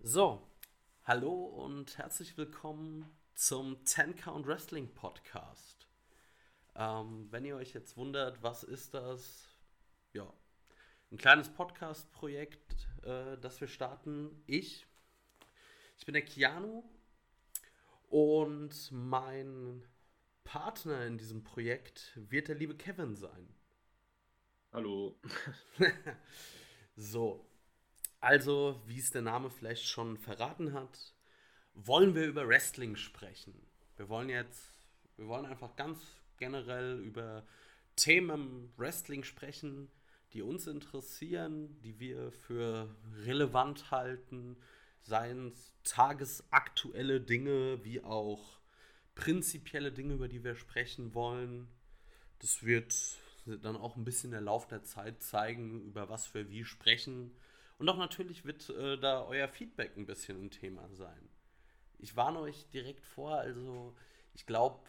So, hallo und herzlich willkommen zum 10 Count Wrestling Podcast. Ähm, wenn ihr euch jetzt wundert, was ist das? Ja, ein kleines Podcast-Projekt, äh, das wir starten. Ich, ich bin der Keanu und mein Partner in diesem Projekt wird der liebe Kevin sein. Hallo. so, also, wie es der Name vielleicht schon verraten hat, wollen wir über Wrestling sprechen. Wir wollen jetzt, wir wollen einfach ganz generell über Themen Wrestling sprechen, die uns interessieren, die wir für relevant halten, seien es tagesaktuelle Dinge wie auch prinzipielle Dinge, über die wir sprechen wollen. Das wird dann auch ein bisschen der Lauf der Zeit zeigen, über was wir wie sprechen. Und auch natürlich wird äh, da euer Feedback ein bisschen ein Thema sein. Ich warne euch direkt vor, also ich glaube,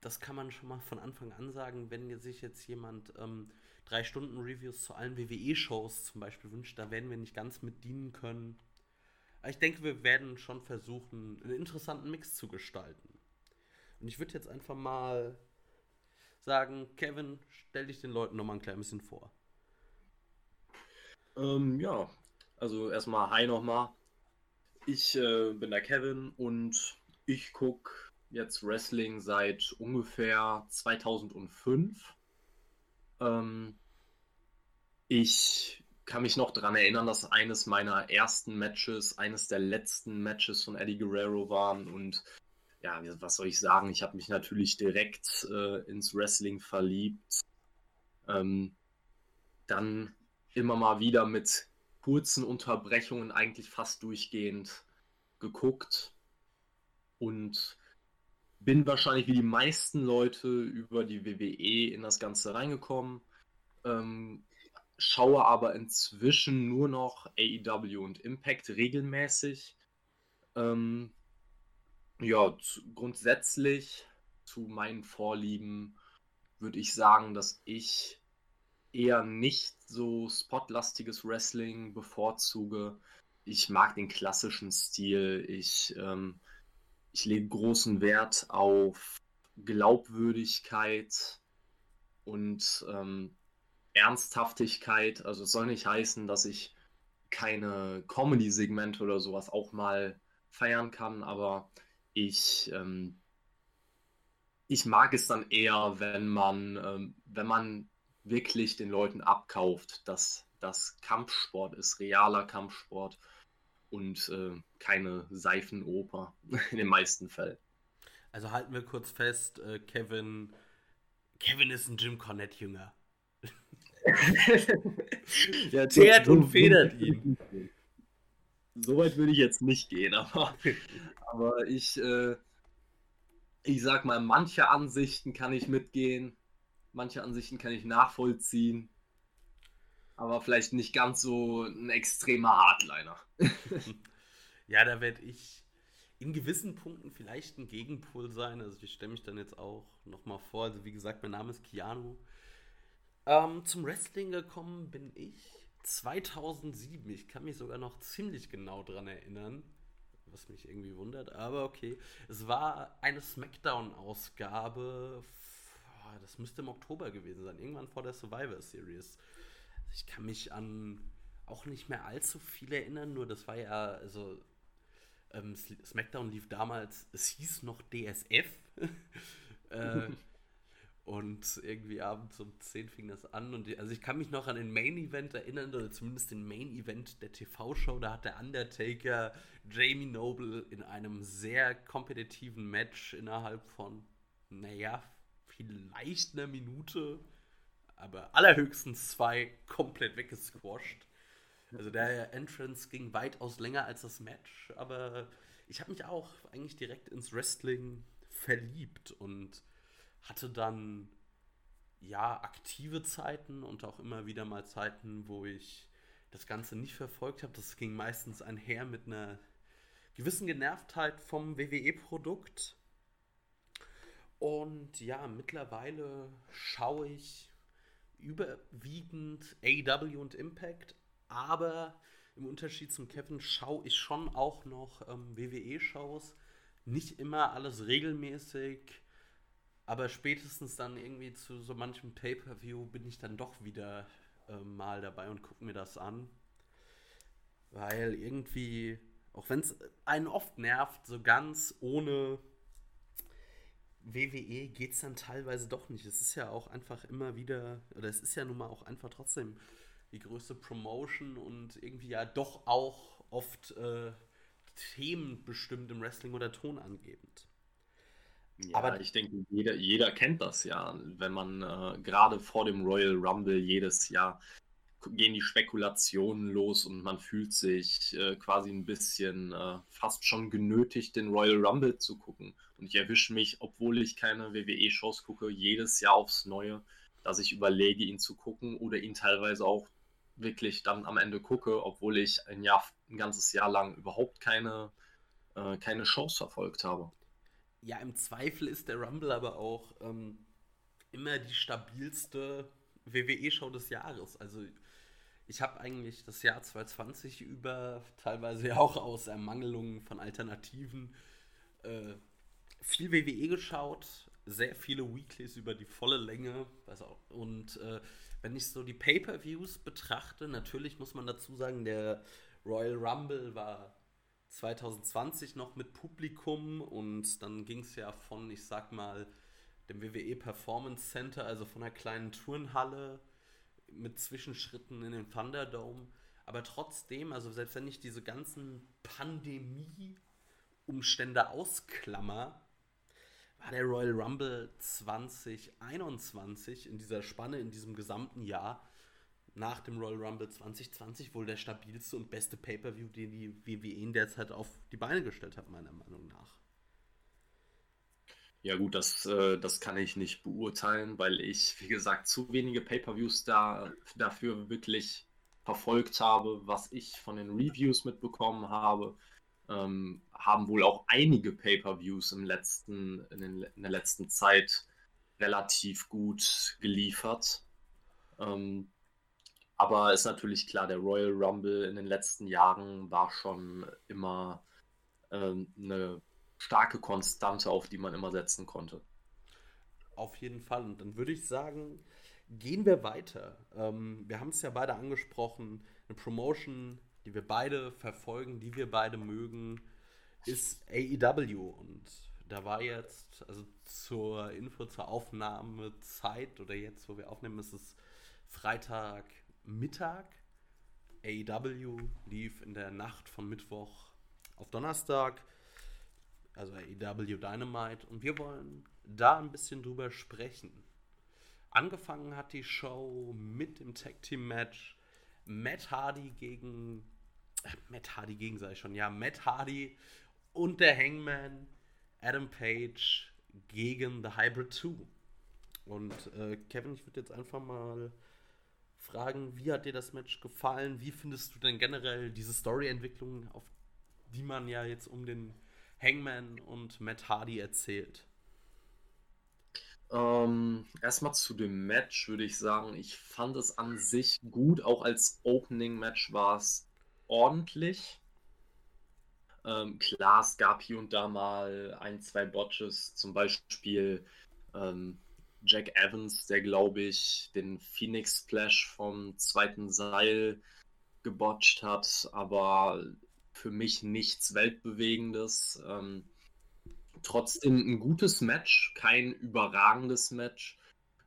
das kann man schon mal von Anfang an sagen, wenn sich jetzt jemand ähm, drei Stunden Reviews zu allen WWE-Shows zum Beispiel wünscht, da werden wir nicht ganz mit dienen können. Aber ich denke, wir werden schon versuchen, einen interessanten Mix zu gestalten. Und ich würde jetzt einfach mal sagen, Kevin, stell dich den Leuten noch mal ein klein bisschen vor. Ähm, ja, also erstmal Hi nochmal. Ich äh, bin der Kevin und ich gucke jetzt Wrestling seit ungefähr 2005. Ähm, ich kann mich noch daran erinnern, dass eines meiner ersten Matches, eines der letzten Matches von Eddie Guerrero waren und ja, was soll ich sagen? Ich habe mich natürlich direkt äh, ins Wrestling verliebt. Ähm, dann immer mal wieder mit kurzen Unterbrechungen eigentlich fast durchgehend geguckt und bin wahrscheinlich wie die meisten Leute über die WWE in das Ganze reingekommen. Ähm, schaue aber inzwischen nur noch AEW und Impact regelmäßig. Ähm, ja, zu, grundsätzlich zu meinen Vorlieben würde ich sagen, dass ich eher nicht so spotlastiges Wrestling bevorzuge. Ich mag den klassischen Stil. Ich, ähm, ich lege großen Wert auf Glaubwürdigkeit und ähm, Ernsthaftigkeit. Also es soll nicht heißen, dass ich keine Comedy-Segmente oder sowas auch mal feiern kann, aber ich, ähm, ich mag es dann eher, wenn man, ähm, wenn man wirklich den Leuten abkauft, dass das Kampfsport ist, realer Kampfsport und äh, keine Seifenoper in den meisten Fällen. Also halten wir kurz fest, äh, Kevin, Kevin ist ein Jim Cornette-Jünger. ja, Teert und federt ihn. Soweit würde ich jetzt nicht gehen, aber, aber ich, äh, ich sag mal, manche Ansichten kann ich mitgehen, Manche Ansichten kann ich nachvollziehen. Aber vielleicht nicht ganz so ein extremer Hardliner. ja, da werde ich in gewissen Punkten vielleicht ein Gegenpol sein. Also ich stelle mich dann jetzt auch nochmal vor. Also wie gesagt, mein Name ist Keanu. Ähm, zum Wrestling gekommen bin ich 2007. Ich kann mich sogar noch ziemlich genau dran erinnern, was mich irgendwie wundert. Aber okay, es war eine Smackdown-Ausgabe das müsste im Oktober gewesen sein, irgendwann vor der Survivor Series. Ich kann mich an auch nicht mehr allzu viel erinnern, nur das war ja, also ähm, SmackDown lief damals, es hieß noch DSF. äh, und irgendwie abends um 10 fing das an. Und die, also ich kann mich noch an den Main Event erinnern, oder zumindest den Main Event der TV-Show. Da hat der Undertaker Jamie Noble in einem sehr kompetitiven Match innerhalb von, naja, vielleicht eine Minute, aber allerhöchstens zwei komplett weggesquasht. Also der Entrance ging weitaus länger als das Match, aber ich habe mich auch eigentlich direkt ins Wrestling verliebt und hatte dann ja aktive Zeiten und auch immer wieder mal Zeiten, wo ich das Ganze nicht verfolgt habe. Das ging meistens einher mit einer gewissen Genervtheit vom WWE-Produkt. Und ja, mittlerweile schaue ich überwiegend AEW und Impact, aber im Unterschied zum Kevin schaue ich schon auch noch ähm, WWE-Shows. Nicht immer alles regelmäßig, aber spätestens dann irgendwie zu so manchem Pay-Per-View bin ich dann doch wieder äh, mal dabei und gucke mir das an. Weil irgendwie, auch wenn es einen oft nervt, so ganz ohne WWE geht es dann teilweise doch nicht. Es ist ja auch einfach immer wieder, oder es ist ja nun mal auch einfach trotzdem die größte Promotion und irgendwie ja doch auch oft äh, themenbestimmt im Wrestling oder tonangebend. Ja, aber ich denke, jeder, jeder kennt das ja, wenn man äh, gerade vor dem Royal Rumble jedes Jahr gehen die Spekulationen los und man fühlt sich äh, quasi ein bisschen äh, fast schon genötigt, den Royal Rumble zu gucken. Und ich erwische mich, obwohl ich keine WWE-Shows gucke, jedes Jahr aufs Neue, dass ich überlege, ihn zu gucken oder ihn teilweise auch wirklich dann am Ende gucke, obwohl ich ein Jahr, ein ganzes Jahr lang überhaupt keine, äh, keine Shows verfolgt habe. Ja, im Zweifel ist der Rumble aber auch ähm, immer die stabilste WWE-Show des Jahres. Also ich habe eigentlich das Jahr 2020 über, teilweise auch aus Ermangelung von Alternativen, äh, viel WWE geschaut, sehr viele Weeklies über die volle Länge. Und äh, wenn ich so die Pay-per-Views betrachte, natürlich muss man dazu sagen, der Royal Rumble war 2020 noch mit Publikum und dann ging es ja von, ich sag mal, dem WWE Performance Center, also von einer kleinen Turnhalle mit Zwischenschritten in den Thunderdome. Aber trotzdem, also selbst wenn ich diese ganzen Pandemie-Umstände ausklammer, war der Royal Rumble 2021 in dieser Spanne, in diesem gesamten Jahr nach dem Royal Rumble 2020 wohl der stabilste und beste Pay-per-View, den die WWE in der Zeit auf die Beine gestellt hat, meiner Meinung nach. Ja gut, das, äh, das kann ich nicht beurteilen, weil ich, wie gesagt, zu wenige Pay-per-Views da, dafür wirklich verfolgt habe, was ich von den Reviews mitbekommen habe. Ähm, haben wohl auch einige Pay-per-Views im letzten, in, den, in, der letzten Zeit relativ gut geliefert. Ähm, aber ist natürlich klar, der Royal Rumble in den letzten Jahren war schon immer ähm, eine starke Konstante, auf die man immer setzen konnte. Auf jeden Fall. Und dann würde ich sagen, gehen wir weiter. Ähm, wir haben es ja beide angesprochen. Eine Promotion, die wir beide verfolgen, die wir beide mögen, ist AEW. Und da war jetzt, also zur Info, zur Aufnahmezeit oder jetzt, wo wir aufnehmen, ist es Freitagmittag. AEW lief in der Nacht von Mittwoch auf Donnerstag also AEW Dynamite, und wir wollen da ein bisschen drüber sprechen. Angefangen hat die Show mit dem Tag Team Match Matt Hardy gegen Matt Hardy gegen sei schon, ja, Matt Hardy und der Hangman Adam Page gegen The Hybrid 2. Und äh, Kevin, ich würde jetzt einfach mal fragen, wie hat dir das Match gefallen? Wie findest du denn generell diese Storyentwicklung, auf die man ja jetzt um den Hangman und Matt Hardy erzählt? Ähm, erstmal zu dem Match würde ich sagen, ich fand es an sich gut. Auch als Opening-Match war es ordentlich. Ähm, klar, es gab hier und da mal ein, zwei Botches, zum Beispiel ähm, Jack Evans, der glaube ich den Phoenix Splash vom zweiten Seil gebotcht hat, aber für mich nichts Weltbewegendes. Ähm, trotzdem ein gutes Match, kein überragendes Match.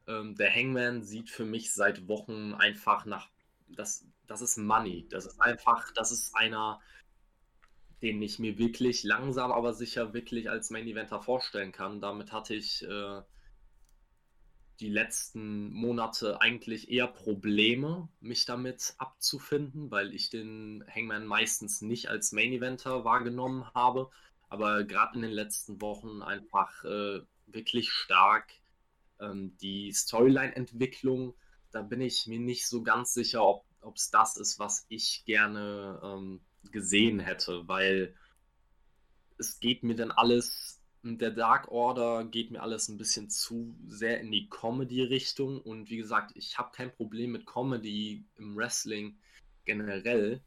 Ähm, der Hangman sieht für mich seit Wochen einfach nach. Das, das ist Money. Das ist einfach, das ist einer, den ich mir wirklich langsam, aber sicher wirklich als Main Eventer vorstellen kann. Damit hatte ich äh, die letzten Monate eigentlich eher Probleme, mich damit abzufinden, weil ich den Hangman meistens nicht als Main Eventer wahrgenommen habe, aber gerade in den letzten Wochen einfach äh, wirklich stark. Ähm, die Storyline-Entwicklung, da bin ich mir nicht so ganz sicher, ob es das ist, was ich gerne ähm, gesehen hätte, weil es geht mir dann alles der Dark Order geht mir alles ein bisschen zu sehr in die Comedy-Richtung. Und wie gesagt, ich habe kein Problem mit Comedy im Wrestling generell.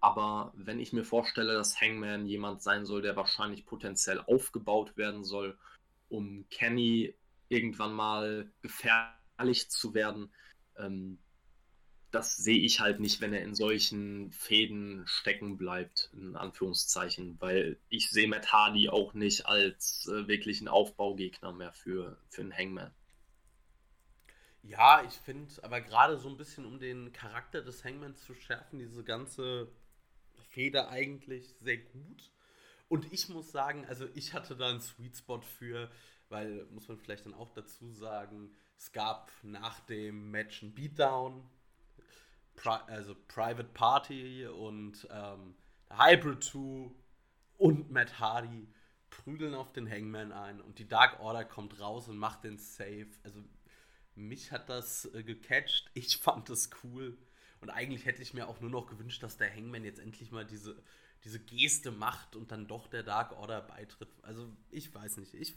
Aber wenn ich mir vorstelle, dass Hangman jemand sein soll, der wahrscheinlich potenziell aufgebaut werden soll, um Kenny irgendwann mal gefährlich zu werden, ähm, das sehe ich halt nicht, wenn er in solchen Fäden stecken bleibt, in Anführungszeichen, weil ich sehe Matt Hardy auch nicht als äh, wirklichen Aufbaugegner mehr für, für einen Hangman. Ja, ich finde, aber gerade so ein bisschen, um den Charakter des Hangmans zu schärfen, diese ganze Feder eigentlich sehr gut. Und ich muss sagen, also ich hatte da einen Sweet Spot für, weil, muss man vielleicht dann auch dazu sagen, es gab nach dem Match ein Beatdown, Pri also Private Party und ähm, Hybrid 2 und Matt Hardy prügeln auf den Hangman ein und die Dark Order kommt raus und macht den Save. Also mich hat das äh, gecatcht, ich fand das cool. Und eigentlich hätte ich mir auch nur noch gewünscht, dass der Hangman jetzt endlich mal diese, diese Geste macht und dann doch der Dark Order beitritt. Also ich weiß nicht, ich,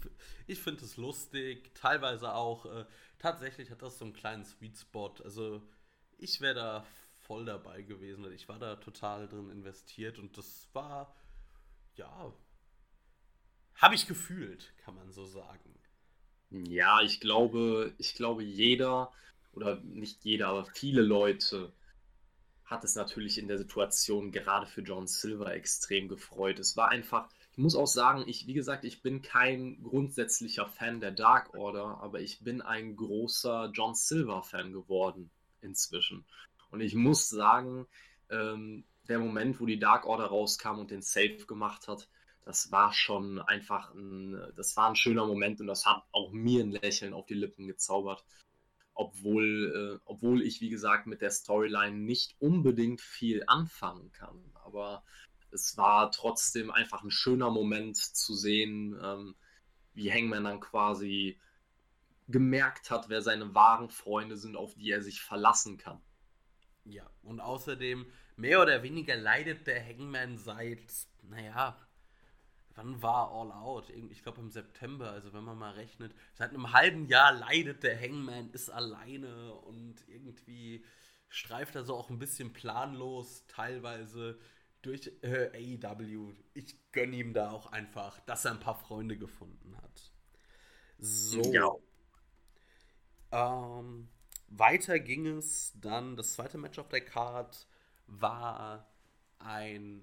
ich finde es lustig, teilweise auch, äh, tatsächlich hat das so einen kleinen Sweet Spot, also ich wäre da voll dabei gewesen. Ich war da total drin investiert und das war, ja, habe ich gefühlt, kann man so sagen. Ja, ich glaube, ich glaube, jeder, oder nicht jeder, aber viele Leute hat es natürlich in der Situation gerade für John Silver extrem gefreut. Es war einfach, ich muss auch sagen, ich, wie gesagt, ich bin kein grundsätzlicher Fan der Dark Order, aber ich bin ein großer John Silver-Fan geworden inzwischen. Und ich muss sagen, ähm, der Moment, wo die Dark Order rauskam und den Safe gemacht hat, das war schon einfach ein, das war ein schöner Moment und das hat auch mir ein Lächeln auf die Lippen gezaubert. Obwohl, äh, obwohl ich, wie gesagt, mit der Storyline nicht unbedingt viel anfangen kann. Aber es war trotzdem einfach ein schöner Moment zu sehen, ähm, wie Hangman dann quasi gemerkt hat, wer seine wahren Freunde sind, auf die er sich verlassen kann. Ja, und außerdem, mehr oder weniger leidet der Hangman seit, naja, wann war All Out? Ich glaube im September, also wenn man mal rechnet, seit einem halben Jahr leidet der Hangman, ist alleine und irgendwie streift er so auch ein bisschen planlos teilweise durch äh, AEW. Ich gönne ihm da auch einfach, dass er ein paar Freunde gefunden hat. So. Ja. Ähm, weiter ging es dann, das zweite Match auf der Card war ein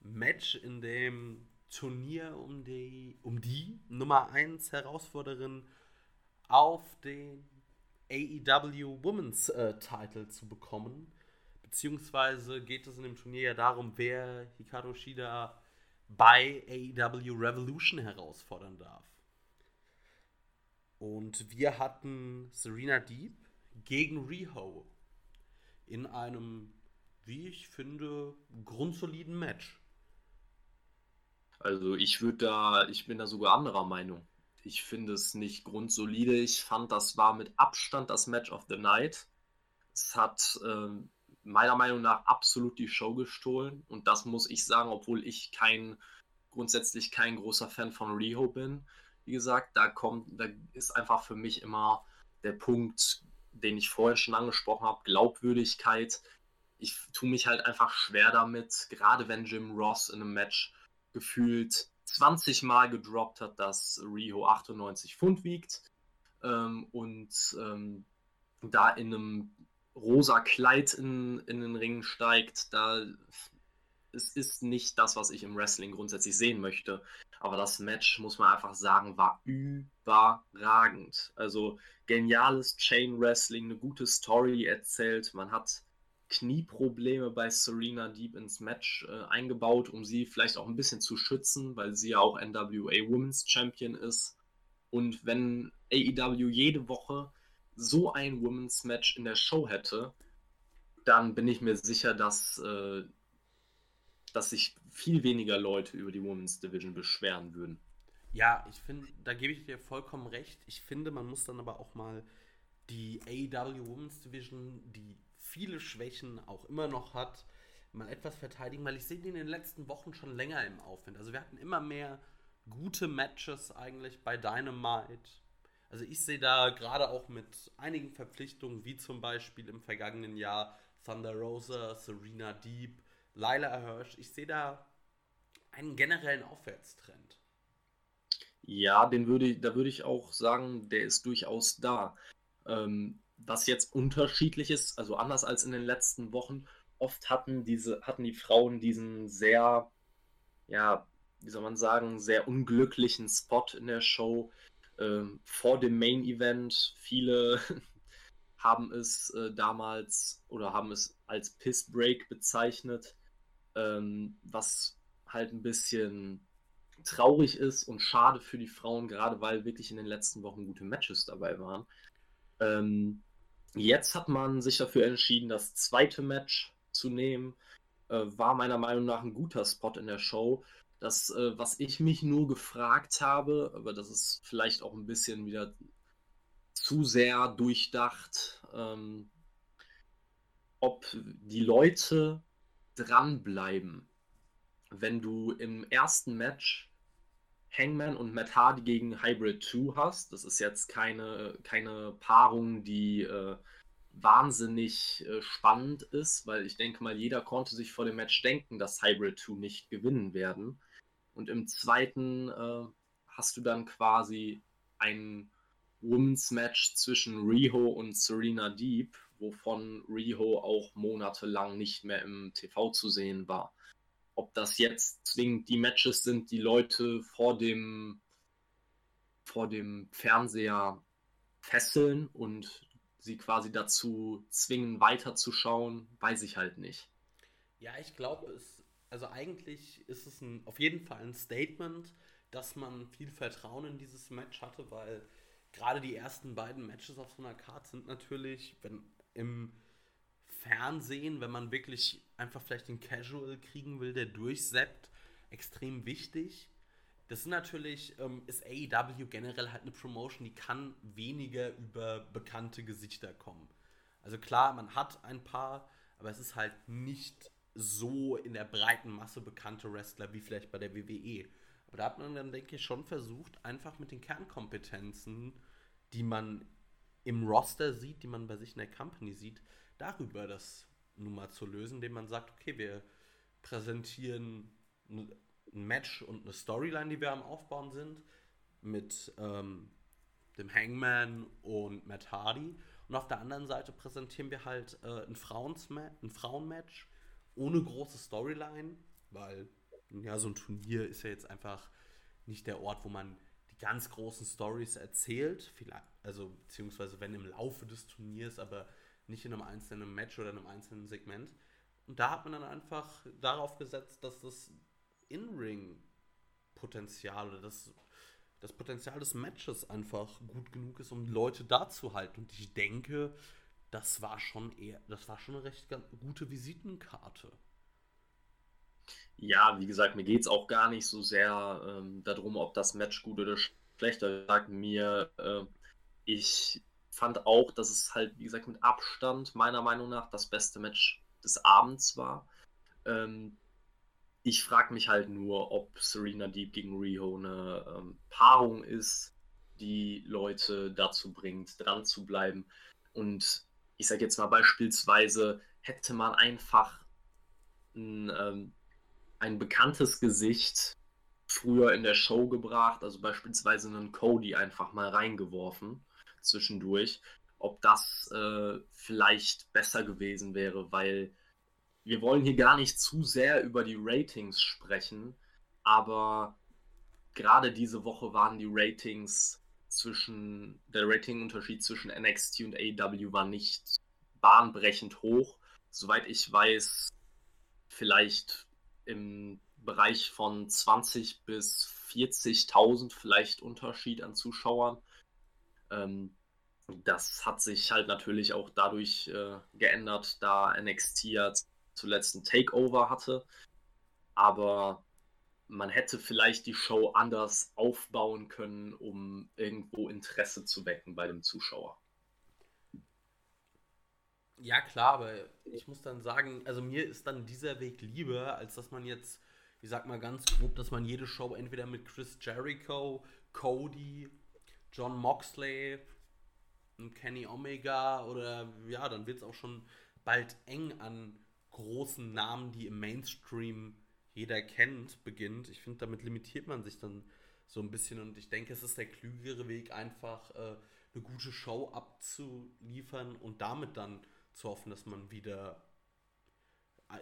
Match, in dem Turnier um die, um die Nummer 1 Herausforderin auf den AEW Women's äh, Title zu bekommen. Beziehungsweise geht es in dem Turnier ja darum, wer Hikaru Shida bei AEW Revolution herausfordern darf. Und wir hatten Serena Deep gegen Riho in einem, wie ich finde, grundsoliden Match. Also ich würde da, ich bin da sogar anderer Meinung. Ich finde es nicht grundsolide. Ich fand, das war mit Abstand das Match of the Night. Es hat äh, meiner Meinung nach absolut die Show gestohlen. Und das muss ich sagen, obwohl ich kein, grundsätzlich kein großer Fan von Riho bin wie gesagt, da kommt, da ist einfach für mich immer der Punkt, den ich vorher schon angesprochen habe, Glaubwürdigkeit. Ich tue mich halt einfach schwer damit, gerade wenn Jim Ross in einem Match gefühlt 20 Mal gedroppt hat, dass Riho 98 Pfund wiegt ähm, und ähm, da in einem rosa Kleid in, in den Ring steigt, da es ist nicht das, was ich im Wrestling grundsätzlich sehen möchte. Aber das Match, muss man einfach sagen, war überragend. Also geniales Chain Wrestling, eine gute Story erzählt. Man hat Knieprobleme bei Serena Deep ins Match äh, eingebaut, um sie vielleicht auch ein bisschen zu schützen, weil sie ja auch NWA Women's Champion ist. Und wenn AEW jede Woche so ein Women's Match in der Show hätte, dann bin ich mir sicher, dass äh, dass sich viel weniger Leute über die Women's Division beschweren würden. Ja, ich finde, da gebe ich dir vollkommen recht. Ich finde, man muss dann aber auch mal die AEW Women's Division, die viele Schwächen auch immer noch hat, mal etwas verteidigen, weil ich sehe die in den letzten Wochen schon länger im Aufwind. Also wir hatten immer mehr gute Matches eigentlich bei Dynamite. Also ich sehe da gerade auch mit einigen Verpflichtungen, wie zum Beispiel im vergangenen Jahr Thunder Rosa, Serena Deep, Laila Hirsch. Ich sehe da einen generellen Aufwärtstrend. Ja, den würde, da würde ich auch sagen, der ist durchaus da. Ähm, was jetzt unterschiedlich ist, also anders als in den letzten Wochen, oft hatten diese, hatten die Frauen diesen sehr, ja, wie soll man sagen, sehr unglücklichen Spot in der Show ähm, vor dem Main Event. Viele haben es äh, damals oder haben es als Piss Break bezeichnet, ähm, was halt ein bisschen traurig ist und schade für die Frauen, gerade weil wirklich in den letzten Wochen gute Matches dabei waren. Ähm, jetzt hat man sich dafür entschieden, das zweite Match zu nehmen. Äh, war meiner Meinung nach ein guter Spot in der Show. Das, äh, was ich mich nur gefragt habe, aber das ist vielleicht auch ein bisschen wieder zu sehr durchdacht, ähm, ob die Leute dranbleiben, wenn du im ersten Match Hangman und Matt Hardy gegen Hybrid 2 hast. Das ist jetzt keine, keine Paarung, die äh, wahnsinnig äh, spannend ist, weil ich denke mal, jeder konnte sich vor dem Match denken, dass Hybrid 2 nicht gewinnen werden. Und im zweiten äh, hast du dann quasi ein Women's Match zwischen Riho und Serena Deep, wovon Riho auch monatelang nicht mehr im TV zu sehen war. Ob das jetzt zwingend die Matches sind, die Leute vor dem, vor dem Fernseher fesseln und sie quasi dazu zwingen, weiterzuschauen, weiß ich halt nicht. Ja, ich glaube, es, also eigentlich ist es ein, auf jeden Fall ein Statement, dass man viel Vertrauen in dieses Match hatte, weil gerade die ersten beiden Matches auf so einer Karte sind natürlich, wenn im Fernsehen, wenn man wirklich einfach vielleicht den Casual kriegen will, der durchseppt, extrem wichtig. Das ist natürlich, ähm, ist AEW generell halt eine Promotion, die kann weniger über bekannte Gesichter kommen. Also klar, man hat ein paar, aber es ist halt nicht so in der breiten Masse bekannte Wrestler wie vielleicht bei der WWE. Aber da hat man dann, denke ich, schon versucht, einfach mit den Kernkompetenzen, die man im Roster sieht, die man bei sich in der Company sieht, darüber das nun mal zu lösen, indem man sagt, okay, wir präsentieren ein Match und eine Storyline, die wir am Aufbauen sind, mit ähm, dem Hangman und Matt Hardy. Und auf der anderen Seite präsentieren wir halt äh, ein, ein Frauenmatch ohne große Storyline, weil ja, so ein Turnier ist ja jetzt einfach nicht der Ort, wo man ganz großen Stories erzählt, vielleicht, also beziehungsweise wenn im Laufe des Turniers, aber nicht in einem einzelnen Match oder in einem einzelnen Segment. Und da hat man dann einfach darauf gesetzt, dass das In-Ring-Potenzial oder das, das Potenzial des Matches einfach gut genug ist, um Leute da zu halten. Und ich denke, das war schon eher, das war schon eine recht gute Visitenkarte. Ja, wie gesagt, mir geht es auch gar nicht so sehr ähm, darum, ob das Match gut oder schlecht. Sagt mir, äh, ich fand auch, dass es halt, wie gesagt, mit Abstand meiner Meinung nach das beste Match des Abends war. Ähm, ich frage mich halt nur, ob Serena Deep gegen Riho eine ähm, Paarung ist, die Leute dazu bringt, dran zu bleiben. Und ich sage jetzt mal beispielsweise, hätte man einfach ein, ähm, ein bekanntes Gesicht früher in der Show gebracht, also beispielsweise einen Cody einfach mal reingeworfen zwischendurch, ob das äh, vielleicht besser gewesen wäre, weil wir wollen hier gar nicht zu sehr über die Ratings sprechen, aber gerade diese Woche waren die Ratings zwischen, der Ratingunterschied zwischen NXT und AEW war nicht bahnbrechend hoch. Soweit ich weiß, vielleicht im Bereich von 20 bis 40.000 vielleicht Unterschied an Zuschauern. Ähm, das hat sich halt natürlich auch dadurch äh, geändert, da NXT ja zuletzt ein Takeover hatte. Aber man hätte vielleicht die Show anders aufbauen können, um irgendwo Interesse zu wecken bei dem Zuschauer. Ja, klar, aber ich muss dann sagen, also mir ist dann dieser Weg lieber, als dass man jetzt, ich sag mal ganz grob, dass man jede Show entweder mit Chris Jericho, Cody, John Moxley, Kenny Omega oder ja, dann wird es auch schon bald eng an großen Namen, die im Mainstream jeder kennt, beginnt. Ich finde, damit limitiert man sich dann so ein bisschen und ich denke, es ist der klügere Weg, einfach äh, eine gute Show abzuliefern und damit dann zu hoffen, dass man wieder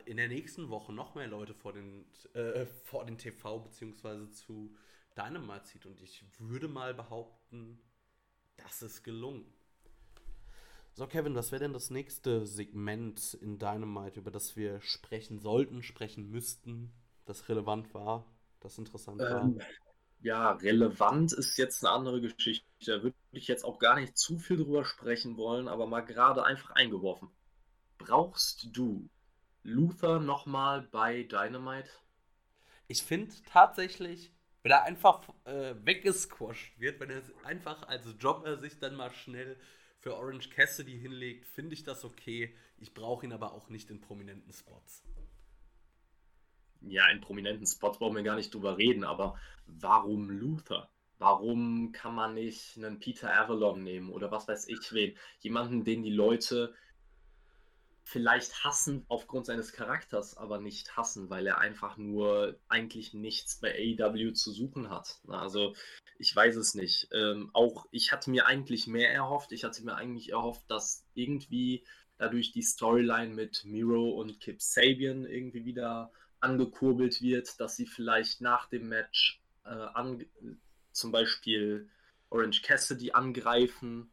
in der nächsten Woche noch mehr Leute vor den, äh, vor den TV bzw. zu Dynamite zieht. Und ich würde mal behaupten, das ist gelungen. So, Kevin, was wäre denn das nächste Segment in Dynamite, über das wir sprechen sollten, sprechen müssten, das relevant war, das interessant ähm, war? Ja, relevant ist jetzt eine andere Geschichte. Da würde ich jetzt auch gar nicht zu viel drüber sprechen wollen, aber mal gerade einfach eingeworfen. Brauchst du Luther nochmal bei Dynamite? Ich finde tatsächlich, wenn er einfach äh, weggesquasht wird, wenn er einfach als Jobber sich dann mal schnell für Orange Cassidy hinlegt, finde ich das okay. Ich brauche ihn aber auch nicht in prominenten Spots. Ja, in prominenten Spots brauchen wir gar nicht drüber reden, aber warum Luther? Warum kann man nicht einen Peter Avalon nehmen oder was weiß ich wen? Jemanden, den die Leute vielleicht hassen aufgrund seines Charakters, aber nicht hassen, weil er einfach nur eigentlich nichts bei AEW zu suchen hat. Also ich weiß es nicht. Ähm, auch ich hatte mir eigentlich mehr erhofft. Ich hatte mir eigentlich erhofft, dass irgendwie dadurch die Storyline mit Miro und Kip Sabian irgendwie wieder angekurbelt wird, dass sie vielleicht nach dem Match äh, an, zum Beispiel Orange Cassidy angreifen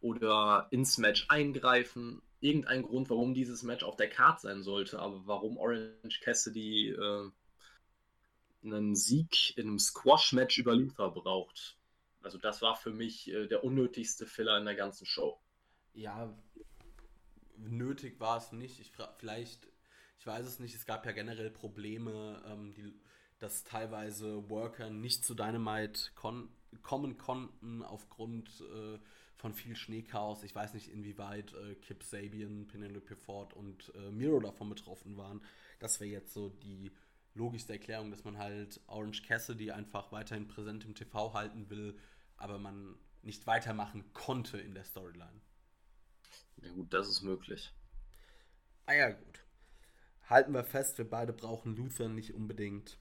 oder ins Match eingreifen irgendein Grund, warum dieses Match auf der Karte sein sollte, aber warum Orange Cassidy äh, einen Sieg in einem Squash-Match über Luther braucht. Also das war für mich äh, der unnötigste Filler in der ganzen Show. Ja, nötig war es nicht. Ich vielleicht, ich weiß es nicht, es gab ja generell Probleme, ähm, die, dass teilweise Worker nicht zu Dynamite kon kommen konnten aufgrund äh, von viel Schneechaos. Ich weiß nicht, inwieweit äh, Kip Sabian, Penelope Ford und äh, Miro davon betroffen waren. Das wäre jetzt so die logischste Erklärung, dass man halt Orange Cassidy einfach weiterhin präsent im TV halten will, aber man nicht weitermachen konnte in der Storyline. Ja gut, das ist möglich. Ah ja, gut. Halten wir fest, wir beide brauchen Luther nicht unbedingt.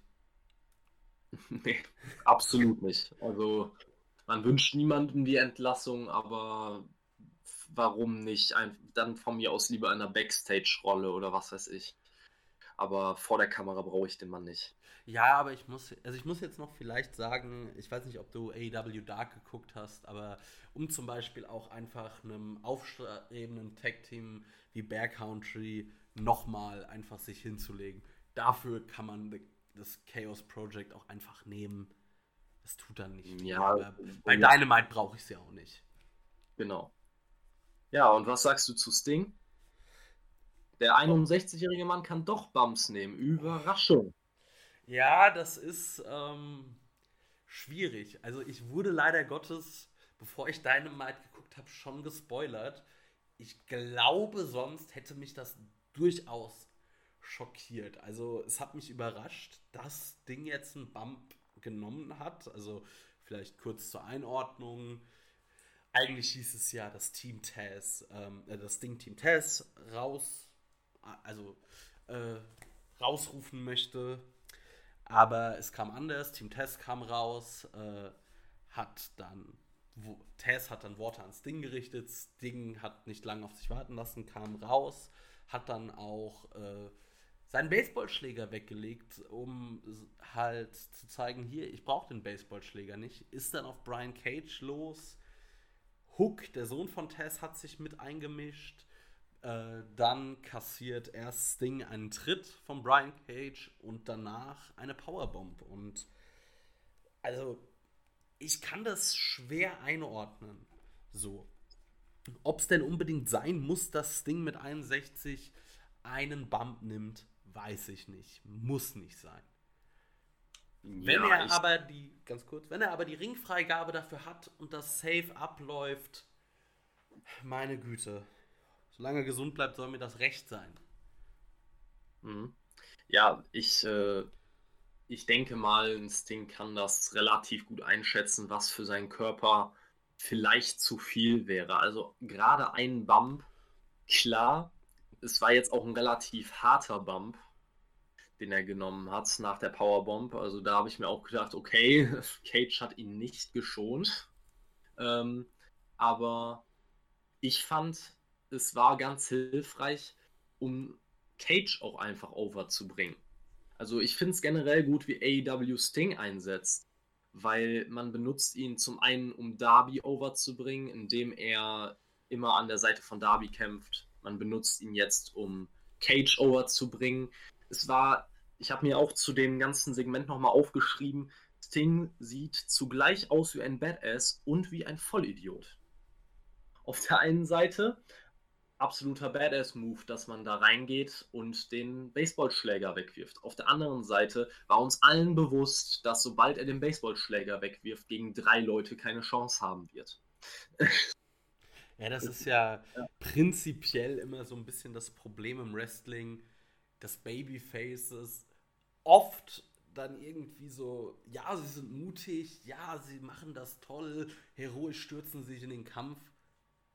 nee, absolut nicht. Also man wünscht niemandem die Entlassung, aber warum nicht? Ein, dann von mir aus lieber einer Backstage-Rolle oder was weiß ich. Aber vor der Kamera brauche ich den Mann nicht. Ja, aber ich muss, also ich muss jetzt noch vielleicht sagen, ich weiß nicht, ob du AEW Dark geguckt hast, aber um zum Beispiel auch einfach einem aufstrebenden Tag-Team wie Bear Country nochmal einfach sich hinzulegen, dafür kann man das Chaos Project auch einfach nehmen das tut dann nicht. Ja, aber bei Dynamite brauche ich es ja auch nicht. Genau. Ja, und was sagst du zu Sting? Der 61-jährige Mann kann doch Bumps nehmen. Überraschung. Ja, das ist ähm, schwierig. Also ich wurde leider Gottes, bevor ich Dynamite geguckt habe, schon gespoilert. Ich glaube, sonst hätte mich das durchaus schockiert. Also es hat mich überrascht, dass Ding jetzt einen Bump genommen hat. Also vielleicht kurz zur Einordnung. Eigentlich hieß es ja, dass Team Taz, ähm, äh, das Ding Team Taz raus, also äh, rausrufen möchte. Aber es kam anders. Team Taz kam raus, äh, hat dann wo, Taz hat dann Worte ans Ding gerichtet. Sting hat nicht lange auf sich warten lassen, kam raus, hat dann auch äh, seinen Baseballschläger weggelegt, um halt zu zeigen, hier, ich brauche den Baseballschläger nicht. Ist dann auf Brian Cage los. Hook, der Sohn von Tess, hat sich mit eingemischt. Äh, dann kassiert erst Sting einen Tritt von Brian Cage und danach eine Powerbomb. Und also, ich kann das schwer einordnen. So. Ob es denn unbedingt sein muss, dass Sting mit 61 einen Bump nimmt, weiß ich nicht. Muss nicht sein. Ja, wenn er aber die, ganz kurz, wenn er aber die Ringfreigabe dafür hat und das Safe abläuft, meine Güte. Solange er gesund bleibt, soll mir das recht sein. Mhm. Ja, ich, äh, ich denke mal, ein Sting kann das relativ gut einschätzen, was für seinen Körper vielleicht zu viel wäre. Also gerade ein Bump, klar, es war jetzt auch ein relativ harter Bump, den er genommen hat nach der Powerbomb. Also da habe ich mir auch gedacht, okay, Cage hat ihn nicht geschont. Ähm, aber ich fand, es war ganz hilfreich, um Cage auch einfach overzubringen. Also ich finde es generell gut, wie AEW Sting einsetzt, weil man benutzt ihn zum einen, um Darby overzubringen, indem er immer an der Seite von Darby kämpft. Man benutzt ihn jetzt, um Cage overzubringen. Es war, ich habe mir auch zu dem ganzen Segment nochmal aufgeschrieben, Sting sieht zugleich aus wie ein Badass und wie ein Vollidiot. Auf der einen Seite absoluter Badass-Move, dass man da reingeht und den Baseballschläger wegwirft. Auf der anderen Seite war uns allen bewusst, dass sobald er den Baseballschläger wegwirft, gegen drei Leute keine Chance haben wird. Ja, das ist ja, ja, prinzipiell immer so ein bisschen das Problem im Wrestling, dass Babyfaces oft dann irgendwie so, ja, sie sind mutig, ja, sie machen das toll, heroisch stürzen sich in den Kampf,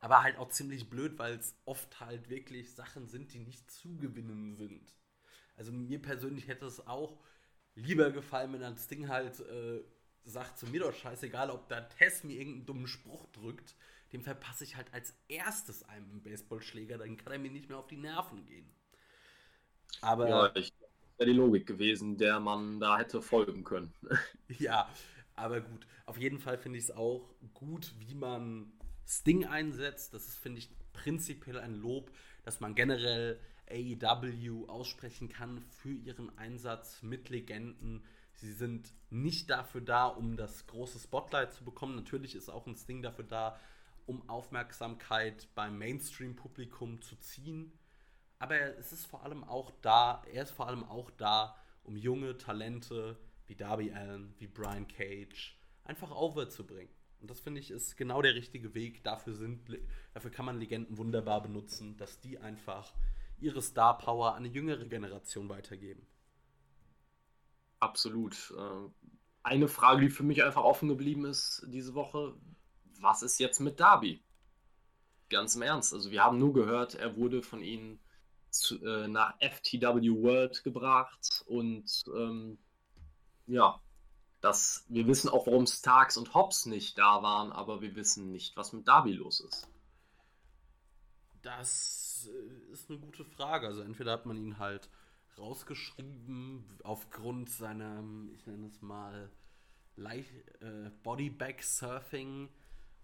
aber halt auch ziemlich blöd, weil es oft halt wirklich Sachen sind, die nicht zu gewinnen sind. Also mir persönlich hätte es auch lieber gefallen, wenn das Ding halt äh, sagt, zu mir doch scheißegal, ob der Tess mir irgendeinen dummen Spruch drückt, dem verpasse ich halt als erstes einem Baseballschläger, dann kann er mir nicht mehr auf die Nerven gehen. Aber. Ja, ich, das wäre die Logik gewesen, der man da hätte folgen können. ja, aber gut. Auf jeden Fall finde ich es auch gut, wie man Sting einsetzt. Das ist, finde ich, prinzipiell ein Lob, dass man generell AEW aussprechen kann für ihren Einsatz mit Legenden. Sie sind nicht dafür da, um das große Spotlight zu bekommen. Natürlich ist auch ein Sting dafür da, um Aufmerksamkeit beim Mainstream-Publikum zu ziehen. Aber es ist vor allem auch da, er ist vor allem auch da, um junge Talente wie Darby Allen, wie Brian Cage einfach overzubringen. Und das finde ich ist genau der richtige Weg. Dafür, sind, dafür kann man Legenden wunderbar benutzen, dass die einfach ihre Star Power an eine jüngere Generation weitergeben. Absolut. Äh, eine Frage, die für mich einfach offen geblieben ist diese Woche: Was ist jetzt mit Darby? Ganz im Ernst. Also, wir haben nur gehört, er wurde von ihnen zu, äh, nach FTW World gebracht und ähm, ja, dass wir wissen auch, warum Starks und Hobbs nicht da waren, aber wir wissen nicht, was mit Darby los ist. Das äh, ist eine gute Frage. Also entweder hat man ihn halt rausgeschrieben aufgrund seiner, ich nenne es mal, äh, Bodyback Surfing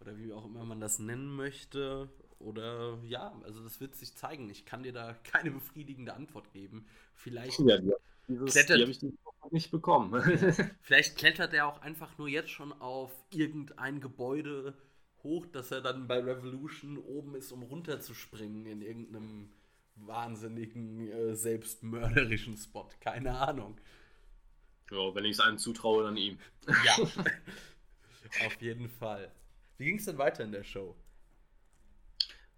oder wie auch immer man das nennen möchte. Oder ja, also das wird sich zeigen. Ich kann dir da keine befriedigende Antwort geben. Vielleicht ja, ja. Dieses, klettert, die nicht bekommen. Vielleicht klettert er auch einfach nur jetzt schon auf irgendein Gebäude hoch, dass er dann bei Revolution oben ist, um runterzuspringen in irgendeinem wahnsinnigen, äh, selbstmörderischen Spot. Keine Ahnung. Ja, wenn ich es einem zutraue, dann ihm. Ja, auf jeden Fall. Wie ging es denn weiter in der Show?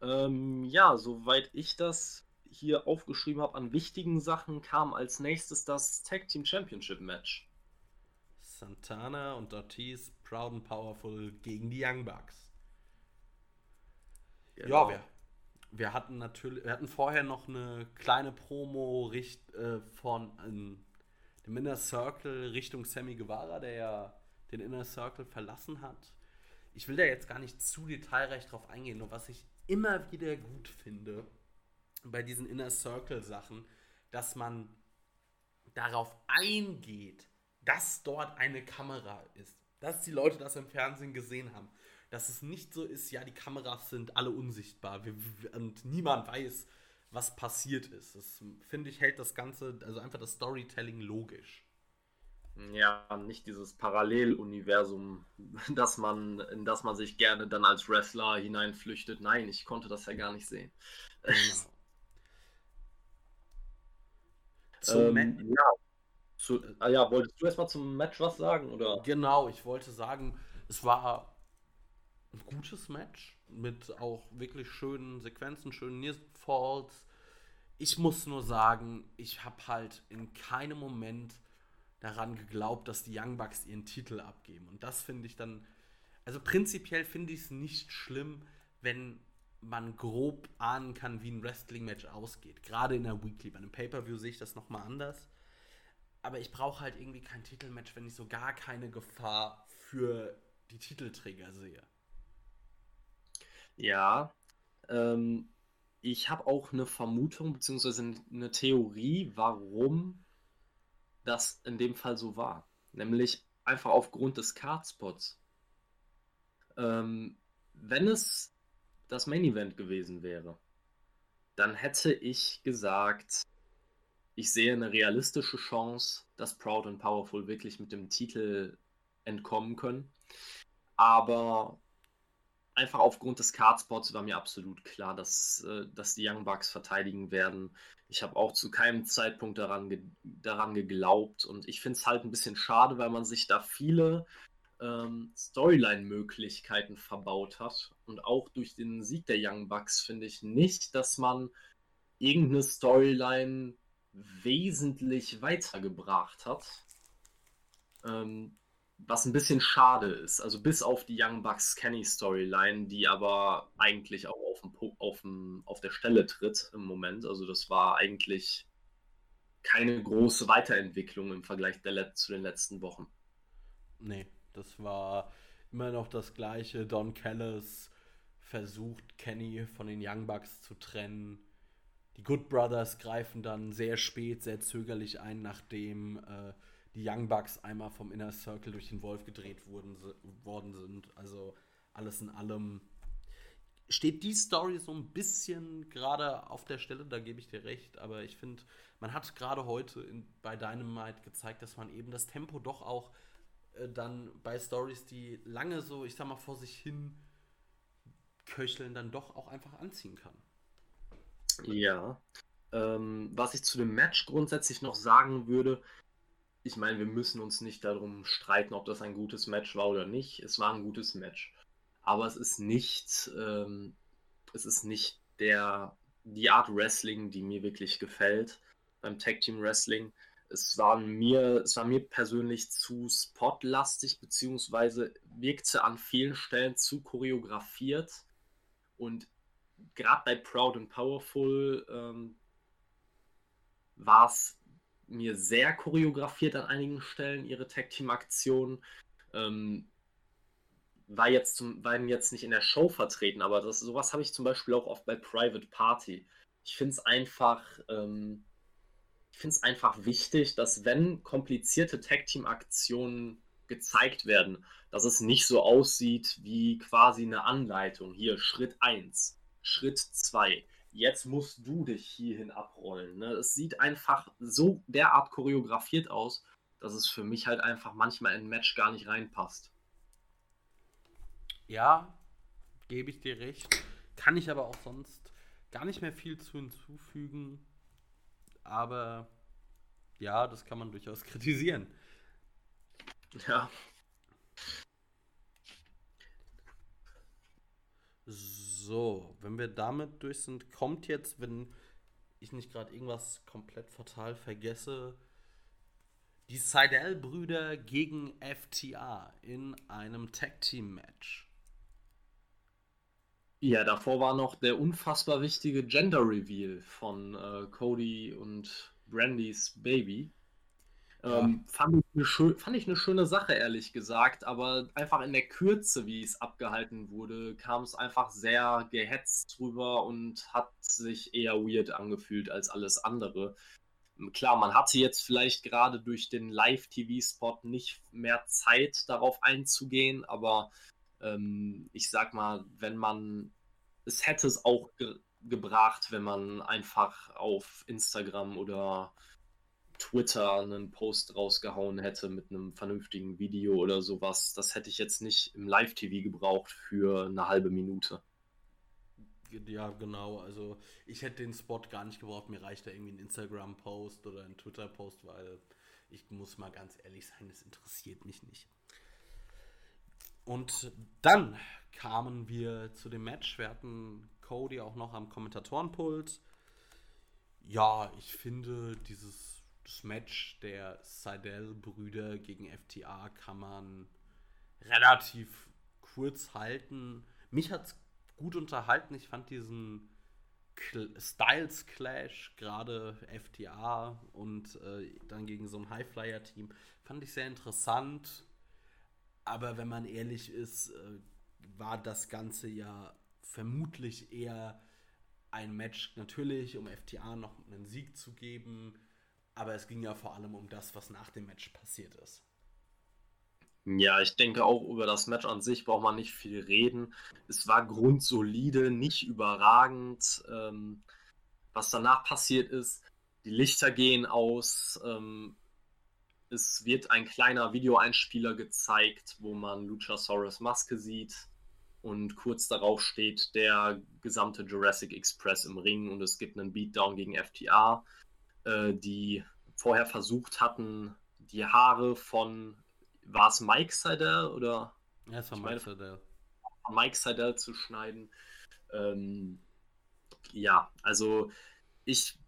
Ähm, ja, soweit ich das hier aufgeschrieben habe an wichtigen Sachen, kam als nächstes das Tag Team Championship Match. Santana und Ortiz, Proud and Powerful gegen die Young Bucks. Genau. Ja, wir, wir hatten natürlich, wir hatten vorher noch eine kleine Promo richt, äh, von ähm, dem Inner Circle Richtung Sammy Guevara, der ja den Inner Circle verlassen hat. Ich will da jetzt gar nicht zu detailreich drauf eingehen, nur was ich immer wieder gut finde, bei diesen Inner Circle Sachen, dass man darauf eingeht, dass dort eine Kamera ist. Dass die Leute das im Fernsehen gesehen haben. Dass es nicht so ist, ja, die Kameras sind alle unsichtbar und niemand weiß, was passiert ist. Das finde ich, hält das Ganze, also einfach das Storytelling logisch. Ja, nicht dieses Paralleluniversum, dass man, in das man sich gerne dann als Wrestler hineinflüchtet. Nein, ich konnte das ja gar nicht sehen. Genau. Zum ähm, ja. Zu, ah ja, wolltest du erstmal zum Match was sagen? Oder? Genau, ich wollte sagen, es war ein gutes Match mit auch wirklich schönen Sequenzen, schönen Falls. Ich muss nur sagen, ich habe halt in keinem Moment daran geglaubt, dass die Young Bucks ihren Titel abgeben. Und das finde ich dann, also prinzipiell finde ich es nicht schlimm, wenn man grob ahnen kann, wie ein Wrestling-Match ausgeht. Gerade in der Weekly. Bei einem Pay-Per-View sehe ich das nochmal anders. Aber ich brauche halt irgendwie kein Titelmatch, wenn ich so gar keine Gefahr für die Titelträger sehe. Ja, ähm, ich habe auch eine Vermutung bzw. eine Theorie, warum das in dem Fall so war. Nämlich einfach aufgrund des Cardspots. Ähm, wenn es das Main Event gewesen wäre, dann hätte ich gesagt, ich sehe eine realistische Chance, dass Proud and Powerful wirklich mit dem Titel entkommen können. Aber einfach aufgrund des Cardspots war mir absolut klar, dass, äh, dass die Young Bucks verteidigen werden. Ich habe auch zu keinem Zeitpunkt daran, ge daran geglaubt und ich finde es halt ein bisschen schade, weil man sich da viele ähm, Storyline-Möglichkeiten verbaut hat. Und auch durch den Sieg der Young Bucks finde ich nicht, dass man irgendeine Storyline wesentlich weitergebracht hat. Ähm, was ein bisschen schade ist. Also bis auf die Young Bucks Kenny Storyline, die aber eigentlich auch auf, dem, auf, dem, auf der Stelle tritt im Moment. Also das war eigentlich keine große Weiterentwicklung im Vergleich der, zu den letzten Wochen. Nee, das war immer noch das gleiche. Don Callis versucht, Kenny von den Young Bucks zu trennen. Die Good Brothers greifen dann sehr spät, sehr zögerlich ein, nachdem äh, die Young Bucks einmal vom Inner Circle durch den Wolf gedreht wurden, worden sind. Also alles in allem steht die Story so ein bisschen gerade auf der Stelle, da gebe ich dir recht, aber ich finde, man hat gerade heute in, bei Dynamite gezeigt, dass man eben das Tempo doch auch äh, dann bei Stories, die lange so, ich sag mal, vor sich hin köcheln, dann doch auch einfach anziehen kann. Ja. Ähm, was ich zu dem Match grundsätzlich noch sagen würde, ich meine, wir müssen uns nicht darum streiten, ob das ein gutes Match war oder nicht. Es war ein gutes Match. Aber es ist nicht, ähm, es ist nicht der, die Art Wrestling, die mir wirklich gefällt beim Tag Team Wrestling. Es war mir, es war mir persönlich zu spotlastig, beziehungsweise wirkte an vielen Stellen zu choreografiert. Und gerade bei Proud and Powerful ähm, war es mir sehr choreografiert an einigen Stellen, ihre Tag-Team-Aktionen. Ähm, war jetzt zum, waren jetzt nicht in der Show vertreten, aber das, sowas habe ich zum Beispiel auch oft bei Private Party. Ich finde es einfach, ähm, ich finde es einfach wichtig, dass wenn komplizierte Tag-Team-Aktionen gezeigt werden, dass es nicht so aussieht wie quasi eine Anleitung. Hier Schritt 1, Schritt 2, jetzt musst du dich hierhin abrollen. Ne? Es sieht einfach so derart choreografiert aus, dass es für mich halt einfach manchmal in ein Match gar nicht reinpasst. Ja, gebe ich dir recht. Kann ich aber auch sonst gar nicht mehr viel zu hinzufügen. Aber ja, das kann man durchaus kritisieren. Ja. So, wenn wir damit durch sind, kommt jetzt, wenn ich nicht gerade irgendwas komplett fatal vergesse, die Seidel-Brüder gegen FTA in einem Tag-Team-Match. Ja, davor war noch der unfassbar wichtige Gender-Reveal von äh, Cody und Brandys Baby. Ähm, fand, ich fand, ich eine schöne Sache, ehrlich gesagt, aber einfach in der Kürze, wie es abgehalten wurde, kam es einfach sehr gehetzt drüber und hat sich eher weird angefühlt als alles andere. Klar, man hatte jetzt vielleicht gerade durch den Live-TV-Spot nicht mehr Zeit darauf einzugehen, aber ähm, ich sag mal, wenn man, es hätte es auch ge gebracht, wenn man einfach auf Instagram oder Twitter einen Post rausgehauen hätte mit einem vernünftigen Video oder sowas. Das hätte ich jetzt nicht im Live-TV gebraucht für eine halbe Minute. Ja, genau. Also ich hätte den Spot gar nicht gebraucht. Mir reicht da irgendwie ein Instagram-Post oder ein Twitter-Post, weil ich muss mal ganz ehrlich sein, das interessiert mich nicht. Und dann kamen wir zu dem Match. Wir hatten Cody auch noch am Kommentatorenpult. Ja, ich finde dieses Match der Seidel-Brüder gegen FTA kann man relativ kurz halten. Mich hat es gut unterhalten. Ich fand diesen Styles Clash, gerade FTA und äh, dann gegen so ein Highflyer-Team, fand ich sehr interessant. Aber wenn man ehrlich ist, äh, war das Ganze ja vermutlich eher ein Match, natürlich, um FTA noch einen Sieg zu geben. Aber es ging ja vor allem um das, was nach dem Match passiert ist. Ja, ich denke auch über das Match an sich braucht man nicht viel reden. Es war grundsolide, nicht überragend. Ähm, was danach passiert ist, die Lichter gehen aus. Ähm, es wird ein kleiner Videoeinspieler gezeigt, wo man Luchasaurus Maske sieht. Und kurz darauf steht der gesamte Jurassic Express im Ring und es gibt einen Beatdown gegen FTA, äh, die vorher versucht hatten, die Haare von war es Mike Seidel oder? Ja, es war Mike Seidel. Mike Seidel zu schneiden. Ähm, ja, also ich,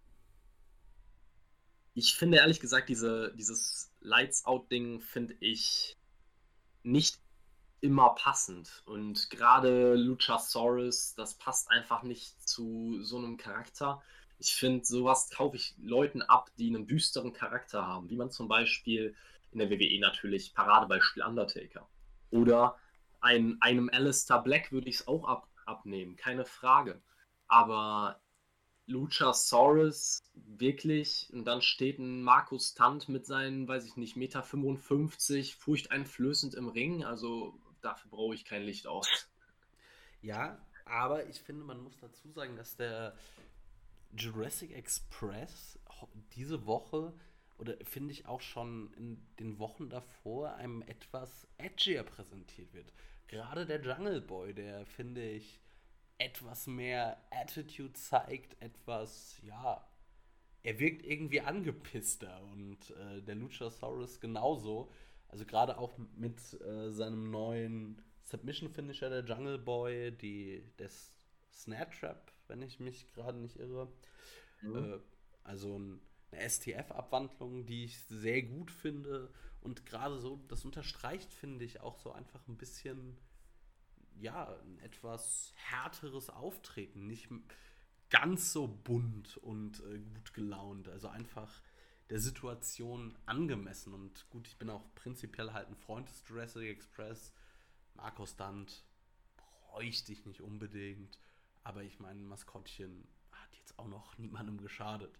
ich finde ehrlich gesagt, diese, dieses Lights Out-Ding finde ich nicht immer passend. Und gerade Luchasaurus, das passt einfach nicht zu so einem Charakter. Ich finde, sowas kaufe ich Leuten ab, die einen düsteren Charakter haben, wie man zum Beispiel in der WWE natürlich Paradebeispiel Undertaker. Oder ein, einem Alistair Black würde ich es auch ab, abnehmen, keine Frage. Aber Luchasaurus wirklich, und dann steht ein Markus Tant mit seinen, weiß ich nicht, Meter 55, furchteinflößend im Ring. Also dafür brauche ich kein Licht aus. Ja, aber ich finde, man muss dazu sagen, dass der Jurassic Express diese Woche oder finde ich auch schon in den Wochen davor einem etwas edgier präsentiert wird. Gerade der Jungle Boy, der finde ich etwas mehr Attitude zeigt, etwas, ja, er wirkt irgendwie angepisster und äh, der Luchasaurus genauso. Also gerade auch mit äh, seinem neuen Submission Finisher, der Jungle Boy, die, der Snare Trap, wenn ich mich gerade nicht irre. Mhm. Äh, also ein eine STF-Abwandlung, die ich sehr gut finde. Und gerade so, das unterstreicht, finde ich, auch so einfach ein bisschen, ja, ein etwas härteres Auftreten. Nicht ganz so bunt und äh, gut gelaunt. Also einfach der Situation angemessen. Und gut, ich bin auch prinzipiell halt ein Freund des Jurassic Express. Markus Dant bräuchte ich nicht unbedingt. Aber ich meine, Maskottchen hat jetzt auch noch niemandem geschadet.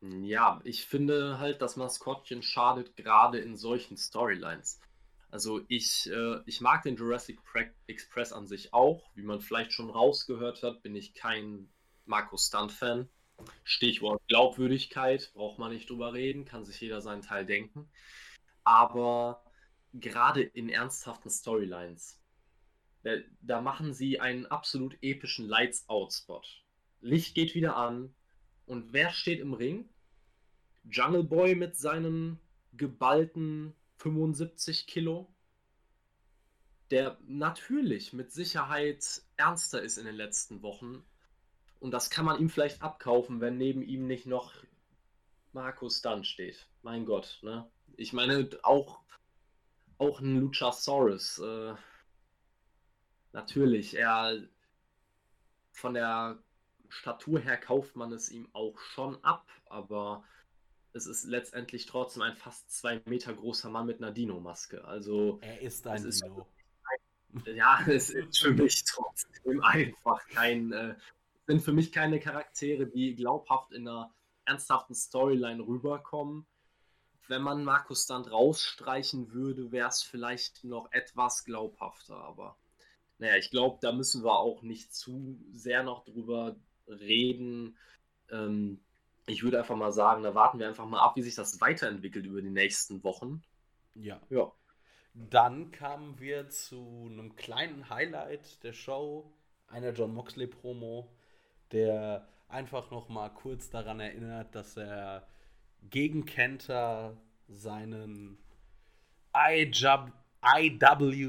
Ja, ich finde halt, das Maskottchen schadet gerade in solchen Storylines. Also ich, äh, ich mag den Jurassic Express an sich auch. Wie man vielleicht schon rausgehört hat, bin ich kein Markus Stunt-Fan. Stichwort Glaubwürdigkeit, braucht man nicht drüber reden, kann sich jeder seinen Teil denken. Aber gerade in ernsthaften Storylines, da, da machen sie einen absolut epischen Lights-Out-Spot. Licht geht wieder an, und wer steht im Ring? Jungle Boy mit seinen geballten 75 Kilo, der natürlich mit Sicherheit ernster ist in den letzten Wochen. Und das kann man ihm vielleicht abkaufen, wenn neben ihm nicht noch Markus Dunn steht. Mein Gott, ne? Ich meine, auch, auch ein Luchasaurus. Äh, natürlich, er von der Statur her kauft man es ihm auch schon ab, aber es ist letztendlich trotzdem ein fast zwei Meter großer Mann mit einer Dino-Maske. Also er ist ein ist Dino. Ein, ja, es ist für mich trotzdem einfach kein, äh, sind für mich keine Charaktere, die glaubhaft in einer ernsthaften Storyline rüberkommen. Wenn man Markus dann rausstreichen würde, wäre es vielleicht noch etwas glaubhafter, aber naja, ich glaube, da müssen wir auch nicht zu sehr noch drüber reden. Ähm, ich würde einfach mal sagen, da warten wir einfach mal ab, wie sich das weiterentwickelt über die nächsten Wochen. Ja. Ja. Dann kamen wir zu einem kleinen Highlight der Show, einer John Moxley Promo, der einfach noch mal kurz daran erinnert, dass er gegen Kenter seinen IWGP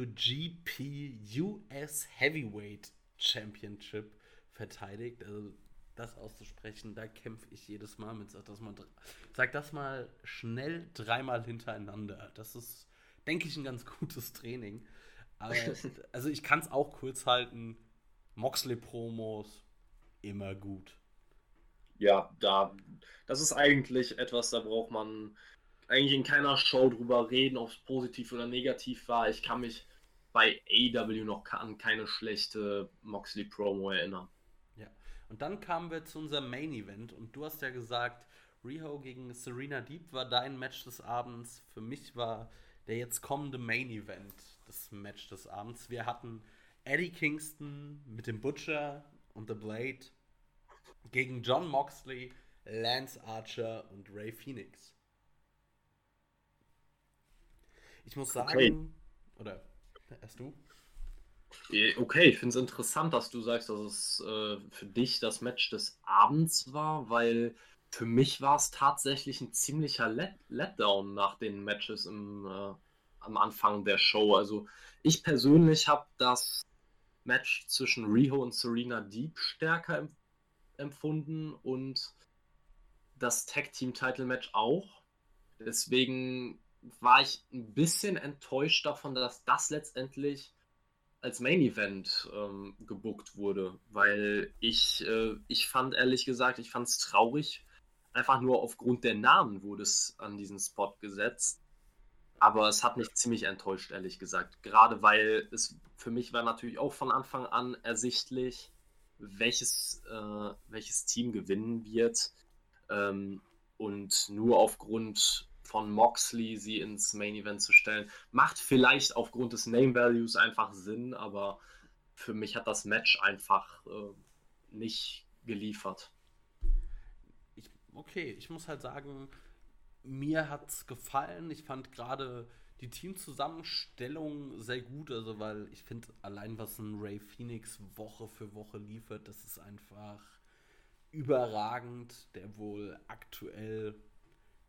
US Heavyweight Championship verteidigt. Also das auszusprechen, da kämpfe ich jedes Mal mit. Sag das mal, sag das mal schnell dreimal hintereinander. Das ist, denke ich, ein ganz gutes Training. Aber, also ich kann es auch kurz halten. Moxley-Promos, immer gut. Ja, da, das ist eigentlich etwas, da braucht man eigentlich in keiner Show drüber reden, ob es positiv oder negativ war. Ich kann mich bei AW noch an keine schlechte Moxley-Promo erinnern. Und dann kamen wir zu unserem Main-Event und du hast ja gesagt, Riho gegen Serena Deep war dein Match des Abends. Für mich war der jetzt kommende Main-Event das Match des Abends. Wir hatten Eddie Kingston mit dem Butcher und The Blade gegen John Moxley, Lance Archer und Ray Phoenix. Ich muss sagen, okay. oder erst du? Okay, ich finde es interessant, dass du sagst, dass es äh, für dich das Match des Abends war, weil für mich war es tatsächlich ein ziemlicher Let Letdown nach den Matches im, äh, am Anfang der Show. Also ich persönlich habe das Match zwischen Riho und Serena Deep stärker em empfunden und das Tag Team Title Match auch. Deswegen war ich ein bisschen enttäuscht davon, dass das letztendlich als Main Event ähm, gebuckt wurde, weil ich, äh, ich fand ehrlich gesagt, ich fand es traurig. Einfach nur aufgrund der Namen wurde es an diesen Spot gesetzt. Aber es hat mich ziemlich enttäuscht, ehrlich gesagt. Gerade weil es für mich war natürlich auch von Anfang an ersichtlich, welches, äh, welches Team gewinnen wird. Ähm, und nur aufgrund von Moxley sie ins Main Event zu stellen, macht vielleicht aufgrund des Name Values einfach Sinn, aber für mich hat das Match einfach äh, nicht geliefert. Ich, okay, ich muss halt sagen, mir hat es gefallen. Ich fand gerade die Teamzusammenstellung sehr gut, also weil ich finde, allein was ein Ray Phoenix Woche für Woche liefert, das ist einfach überragend. Der wohl aktuell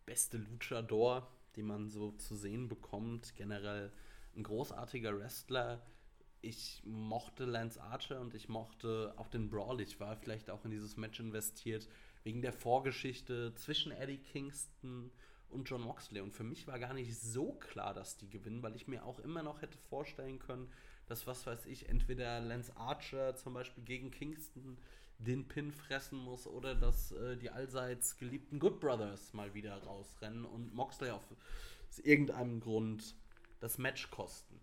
beste Luchador, den man so zu sehen bekommt. Generell ein großartiger Wrestler. Ich mochte Lance Archer und ich mochte auch den Brawl. Ich war vielleicht auch in dieses Match investiert wegen der Vorgeschichte zwischen Eddie Kingston und John Moxley. Und für mich war gar nicht so klar, dass die gewinnen, weil ich mir auch immer noch hätte vorstellen können, dass, was weiß ich, entweder Lance Archer zum Beispiel gegen Kingston den Pin fressen muss oder dass äh, die allseits geliebten Good Brothers mal wieder rausrennen und Moxley auf irgendeinem Grund das Match kosten.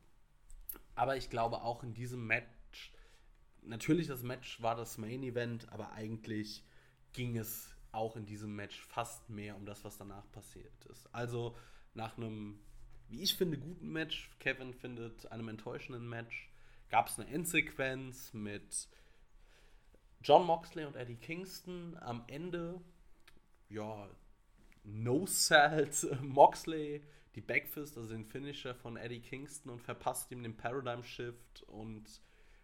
Aber ich glaube auch in diesem Match, natürlich das Match war das Main Event, aber eigentlich ging es auch in diesem Match fast mehr um das, was danach passiert ist. Also nach einem, wie ich finde, guten Match, Kevin findet einem enttäuschenden Match, gab es eine Endsequenz mit John Moxley und Eddie Kingston. Am Ende, ja, no-salt Moxley die Backfist, also den Finisher von Eddie Kingston und verpasst ihm den Paradigm Shift und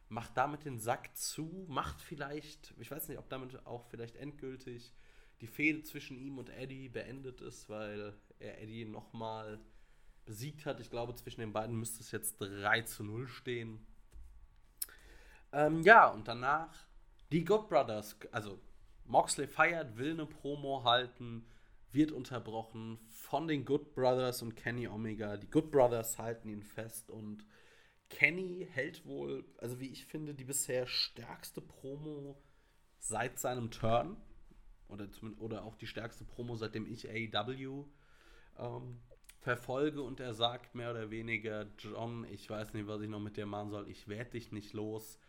macht damit den Sack zu, macht vielleicht, ich weiß nicht, ob damit auch vielleicht endgültig die Fehde zwischen ihm und Eddie beendet ist, weil er Eddie nochmal besiegt hat. Ich glaube, zwischen den beiden müsste es jetzt 3 zu 0 stehen. Ähm, ja, und danach die Good Brothers, also Moxley feiert, will eine Promo halten, wird unterbrochen von den Good Brothers und Kenny Omega. Die Good Brothers halten ihn fest und Kenny hält wohl, also wie ich finde, die bisher stärkste Promo seit seinem Turn oder, oder auch die stärkste Promo, seitdem ich AEW ähm, verfolge und er sagt mehr oder weniger, John, ich weiß nicht, was ich noch mit dir machen soll, ich werde dich nicht los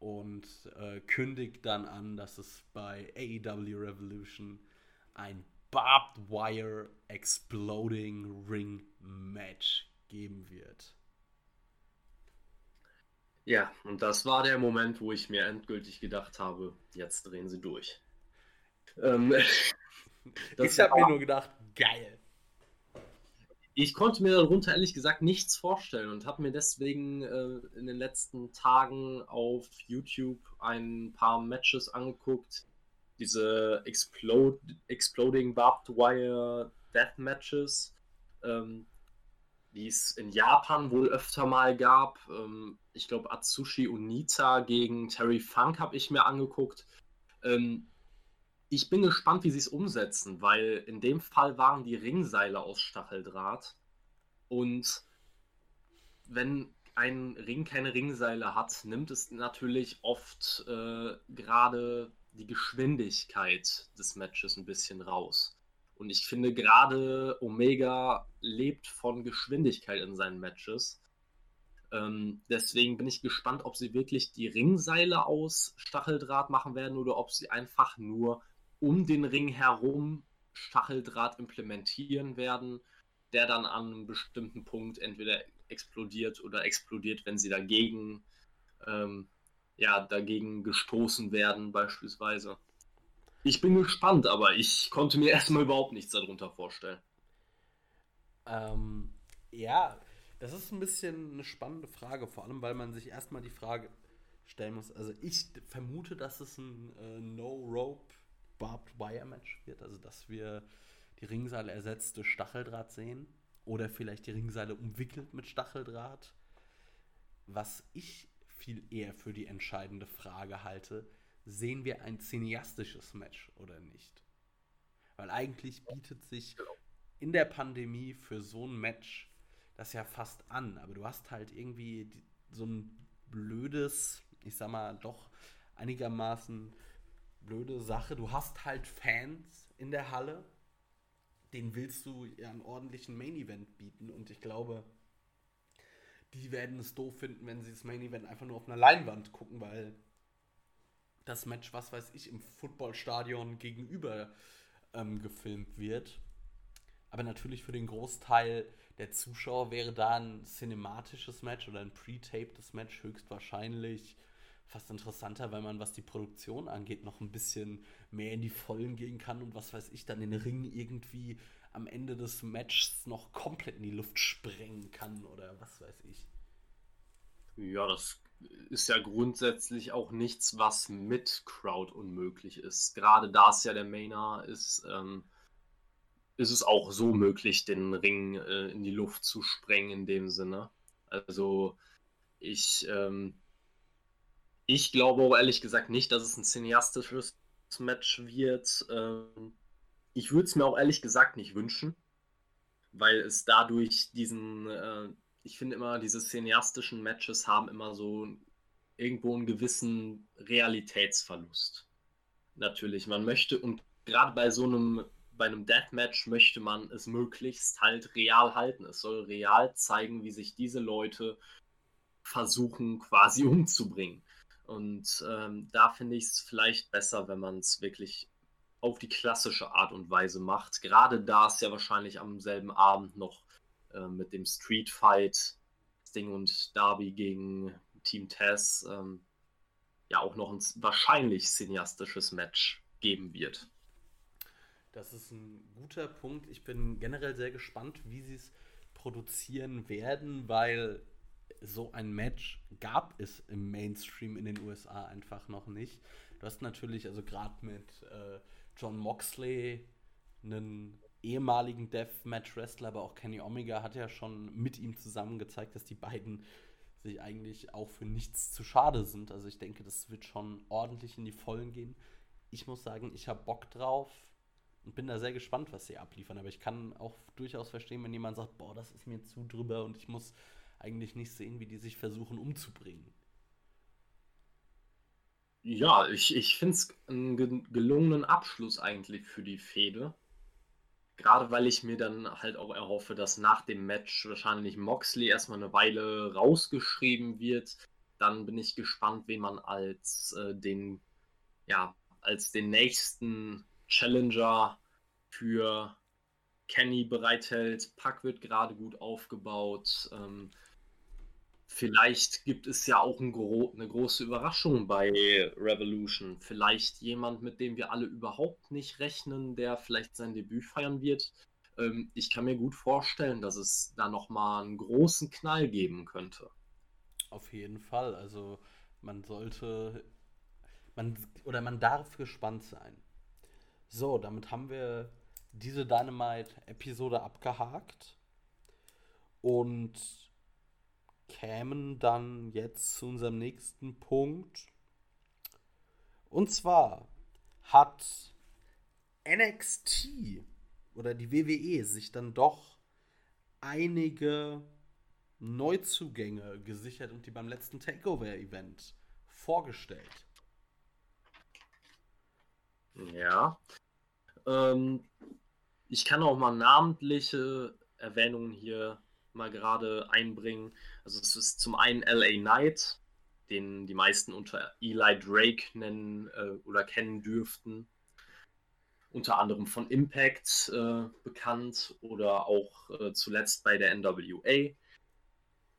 und äh, kündigt dann an, dass es bei AEW Revolution ein Barbed Wire Exploding Ring Match geben wird. Ja, und das war der Moment, wo ich mir endgültig gedacht habe, jetzt drehen sie durch. Ähm, ich habe mir nur gedacht, geil. Ich konnte mir darunter ehrlich gesagt nichts vorstellen und habe mir deswegen äh, in den letzten Tagen auf YouTube ein paar Matches angeguckt. Diese Explode, Exploding Barbed Wire Death Matches, ähm, die es in Japan wohl öfter mal gab. Ähm, ich glaube, Atsushi Unita gegen Terry Funk habe ich mir angeguckt. Ähm, ich bin gespannt, wie sie es umsetzen, weil in dem Fall waren die Ringseile aus Stacheldraht. Und wenn ein Ring keine Ringseile hat, nimmt es natürlich oft äh, gerade die Geschwindigkeit des Matches ein bisschen raus. Und ich finde gerade Omega lebt von Geschwindigkeit in seinen Matches. Ähm, deswegen bin ich gespannt, ob sie wirklich die Ringseile aus Stacheldraht machen werden oder ob sie einfach nur um den Ring herum Stacheldraht implementieren werden, der dann an einem bestimmten Punkt entweder explodiert oder explodiert, wenn sie dagegen, ähm, ja, dagegen gestoßen werden, beispielsweise. Ich bin gespannt, aber ich konnte mir erstmal überhaupt nichts darunter vorstellen. Ähm, ja, das ist ein bisschen eine spannende Frage, vor allem weil man sich erstmal die Frage stellen muss. Also ich vermute, dass es ein äh, No-Rope Barbed Wire Match wird, also dass wir die Ringseile ersetzte Stacheldraht sehen oder vielleicht die Ringseile umwickelt mit Stacheldraht. Was ich viel eher für die entscheidende Frage halte, sehen wir ein cineastisches Match oder nicht? Weil eigentlich bietet sich in der Pandemie für so ein Match das ja fast an, aber du hast halt irgendwie so ein blödes, ich sag mal, doch einigermaßen blöde Sache. Du hast halt Fans in der Halle, den willst du ja einen ordentlichen Main Event bieten und ich glaube, die werden es doof finden, wenn sie das Main Event einfach nur auf einer Leinwand gucken, weil das Match, was weiß ich, im Footballstadion gegenüber ähm, gefilmt wird. Aber natürlich für den Großteil der Zuschauer wäre da ein cinematisches Match oder ein pre-taptes Match höchstwahrscheinlich fast interessanter, weil man, was die Produktion angeht, noch ein bisschen mehr in die Vollen gehen kann und was weiß ich, dann den Ring irgendwie am Ende des Matches noch komplett in die Luft sprengen kann oder was weiß ich. Ja, das ist ja grundsätzlich auch nichts, was mit Crowd unmöglich ist. Gerade da es ja der Mainer ist, ähm, ist es auch so möglich, den Ring äh, in die Luft zu sprengen in dem Sinne. Also ich ähm, ich glaube auch ehrlich gesagt nicht, dass es ein cineastisches Match wird. Ähm, ich würde es mir auch ehrlich gesagt nicht wünschen, weil es dadurch diesen, äh, ich finde immer, diese cineastischen Matches haben immer so irgendwo einen gewissen Realitätsverlust. Natürlich, man möchte, und gerade bei so einem, bei einem Deathmatch möchte man es möglichst halt real halten. Es soll real zeigen, wie sich diese Leute versuchen quasi umzubringen. Und ähm, da finde ich es vielleicht besser, wenn man es wirklich auf die klassische Art und Weise macht. Gerade da es ja wahrscheinlich am selben Abend noch äh, mit dem Street Fight Sting und Darby gegen Team Tess ähm, ja auch noch ein wahrscheinlich cineastisches Match geben wird. Das ist ein guter Punkt. Ich bin generell sehr gespannt, wie sie es produzieren werden, weil so ein Match gab es im Mainstream in den USA einfach noch nicht. Du hast natürlich, also gerade mit äh, John Moxley, einen ehemaligen Deathmatch-Wrestler, aber auch Kenny Omega hat ja schon mit ihm zusammen gezeigt, dass die beiden sich eigentlich auch für nichts zu schade sind. Also ich denke, das wird schon ordentlich in die Vollen gehen. Ich muss sagen, ich habe Bock drauf und bin da sehr gespannt, was sie abliefern. Aber ich kann auch durchaus verstehen, wenn jemand sagt, boah, das ist mir zu drüber und ich muss eigentlich nicht sehen, wie die sich versuchen umzubringen. Ja, ich, ich finde es einen gelungenen Abschluss eigentlich für die Fehde. Gerade weil ich mir dann halt auch erhoffe, dass nach dem Match wahrscheinlich Moxley erstmal eine Weile rausgeschrieben wird. Dann bin ich gespannt, wen man als äh, den, ja, als den nächsten Challenger für Kenny bereithält. Pack wird gerade gut aufgebaut. Ähm, Vielleicht gibt es ja auch ein gro eine große Überraschung bei Revolution. Vielleicht jemand, mit dem wir alle überhaupt nicht rechnen, der vielleicht sein Debüt feiern wird. Ähm, ich kann mir gut vorstellen, dass es da nochmal einen großen Knall geben könnte. Auf jeden Fall. Also man sollte, man oder man darf gespannt sein. So, damit haben wir diese Dynamite-Episode abgehakt. Und kämen dann jetzt zu unserem nächsten Punkt. Und zwar hat NXT oder die WWE sich dann doch einige Neuzugänge gesichert und die beim letzten Takeover-Event vorgestellt. Ja. Ähm, ich kann auch mal namentliche Erwähnungen hier mal gerade einbringen. Also es ist zum einen LA Knight, den die meisten unter Eli Drake nennen äh, oder kennen dürften. Unter anderem von Impact äh, bekannt oder auch äh, zuletzt bei der NWA.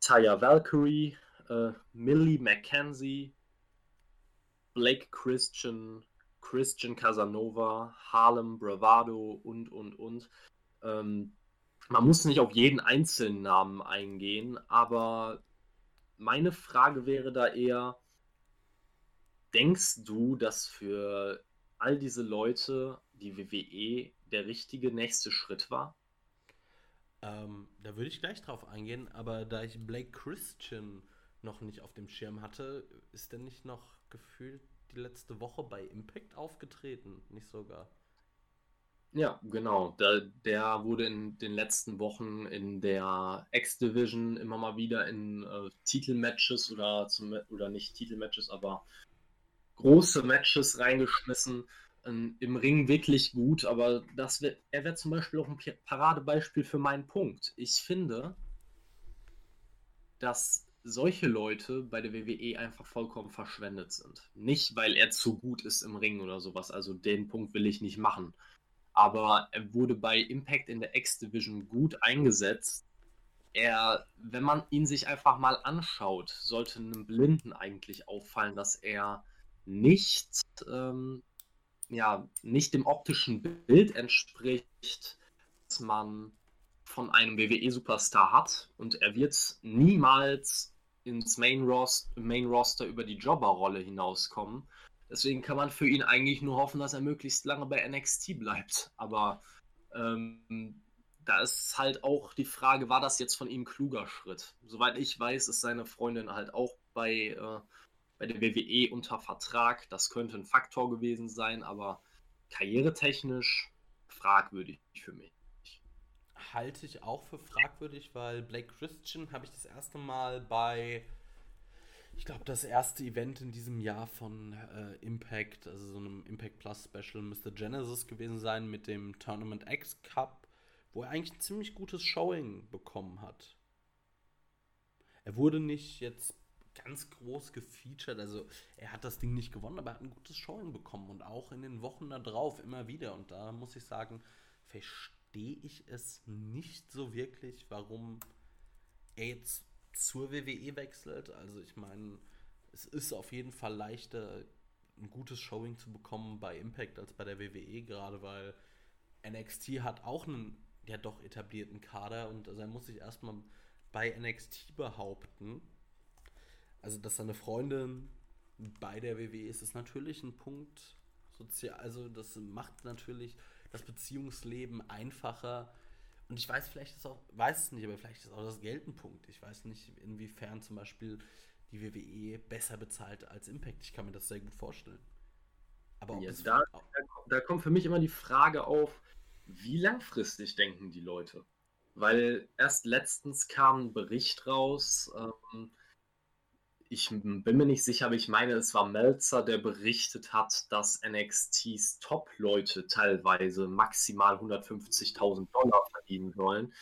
Taya Valkyrie, äh, Millie McKenzie, Blake Christian, Christian Casanova, Harlem Bravado und, und, und. Ähm, man muss nicht auf jeden einzelnen Namen eingehen, aber meine Frage wäre da eher, denkst du, dass für all diese Leute die WWE der richtige nächste Schritt war? Ähm, da würde ich gleich drauf eingehen, aber da ich Blake Christian noch nicht auf dem Schirm hatte, ist er nicht noch gefühlt die letzte Woche bei Impact aufgetreten, nicht sogar. Ja, genau. Der, der wurde in den letzten Wochen in der X-Division immer mal wieder in äh, Titelmatches oder, oder nicht Titelmatches, aber große Matches reingeschmissen. Ähm, Im Ring wirklich gut, aber das wär, er wäre zum Beispiel auch ein Paradebeispiel für meinen Punkt. Ich finde, dass solche Leute bei der WWE einfach vollkommen verschwendet sind. Nicht, weil er zu gut ist im Ring oder sowas. Also den Punkt will ich nicht machen aber er wurde bei Impact in der X-Division gut eingesetzt. Er, wenn man ihn sich einfach mal anschaut, sollte einem Blinden eigentlich auffallen, dass er nicht, ähm, ja, nicht dem optischen Bild entspricht, das man von einem WWE-Superstar hat. Und er wird niemals ins Main, Rost Main Roster über die Jobber-Rolle hinauskommen. Deswegen kann man für ihn eigentlich nur hoffen, dass er möglichst lange bei NXT bleibt. Aber ähm, da ist halt auch die Frage, war das jetzt von ihm kluger Schritt? Soweit ich weiß, ist seine Freundin halt auch bei, äh, bei der WWE unter Vertrag. Das könnte ein Faktor gewesen sein, aber karrieretechnisch fragwürdig für mich. Halte ich auch für fragwürdig, weil Blake Christian habe ich das erste Mal bei ich glaube, das erste Event in diesem Jahr von äh, Impact, also so einem Impact Plus Special, müsste Genesis gewesen sein mit dem Tournament X Cup, wo er eigentlich ein ziemlich gutes Showing bekommen hat. Er wurde nicht jetzt ganz groß gefeatured, also er hat das Ding nicht gewonnen, aber er hat ein gutes Showing bekommen und auch in den Wochen darauf immer wieder. Und da muss ich sagen, verstehe ich es nicht so wirklich, warum er jetzt zur WWE wechselt. Also ich meine, es ist auf jeden Fall leichter, ein gutes Showing zu bekommen bei Impact als bei der WWE, gerade weil NXT hat auch einen ja doch etablierten Kader und also er muss sich erstmal bei NXT behaupten. Also, dass seine Freundin bei der WWE ist, ist natürlich ein Punkt sozial, also das macht natürlich das Beziehungsleben einfacher und ich weiß vielleicht ist auch, weiß es nicht, aber vielleicht ist auch das Geld ein Punkt. Ich weiß nicht, inwiefern zum Beispiel die WWE besser bezahlt als Impact. Ich kann mir das sehr gut vorstellen. Aber ja, da, da, da kommt für mich immer die Frage auf, wie langfristig denken die Leute? Weil erst letztens kam ein Bericht raus, ähm, ich bin mir nicht sicher, aber ich meine, es war Melzer, der berichtet hat, dass NXTs Top-Leute teilweise maximal 150.000 Dollar verdienen sollen.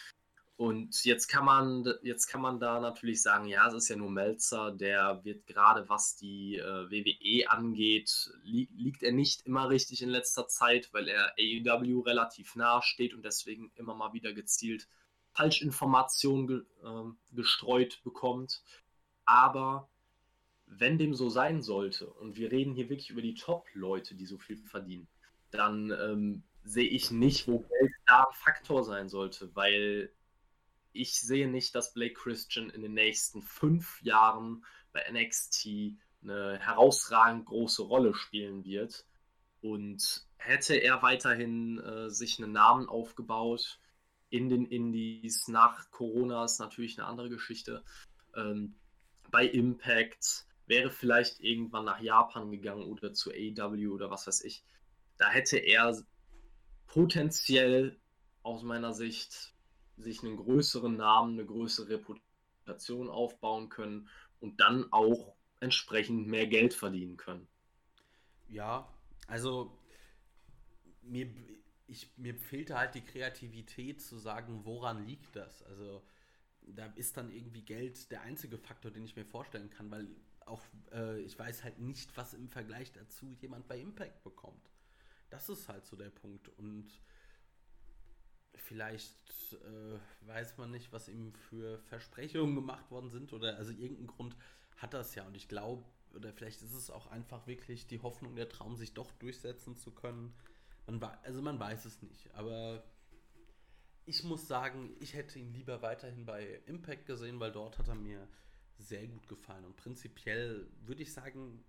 Und jetzt kann man, jetzt kann man da natürlich sagen, ja, es ist ja nur Melzer, der wird gerade was die äh, WWE angeht, li liegt er nicht immer richtig in letzter Zeit, weil er AEW relativ nahe steht und deswegen immer mal wieder gezielt Falschinformationen ge äh, gestreut bekommt. Aber wenn dem so sein sollte, und wir reden hier wirklich über die Top-Leute, die so viel verdienen, dann ähm, sehe ich nicht, wo Geld da Faktor sein sollte, weil ich sehe nicht, dass Blake Christian in den nächsten fünf Jahren bei NXT eine herausragend große Rolle spielen wird. Und hätte er weiterhin äh, sich einen Namen aufgebaut in den Indies nach Corona, ist natürlich eine andere Geschichte. Ähm, bei Impact wäre vielleicht irgendwann nach Japan gegangen oder zu AEW oder was weiß ich. Da hätte er potenziell aus meiner Sicht sich einen größeren Namen, eine größere Reputation aufbauen können und dann auch entsprechend mehr Geld verdienen können. Ja, also mir, ich, mir fehlte halt die Kreativität zu sagen, woran liegt das? Also da ist dann irgendwie Geld der einzige Faktor, den ich mir vorstellen kann, weil auch äh, ich weiß halt nicht, was im Vergleich dazu jemand bei Impact bekommt. Das ist halt so der Punkt. Und vielleicht äh, weiß man nicht, was ihm für Versprechungen gemacht worden sind oder also irgendeinen Grund hat das ja. Und ich glaube, oder vielleicht ist es auch einfach wirklich die Hoffnung, der Traum, sich doch durchsetzen zu können. Man, also man weiß es nicht, aber ich muss sagen, ich hätte ihn lieber weiterhin bei Impact gesehen, weil dort hat er mir sehr gut gefallen. Und prinzipiell würde ich sagen,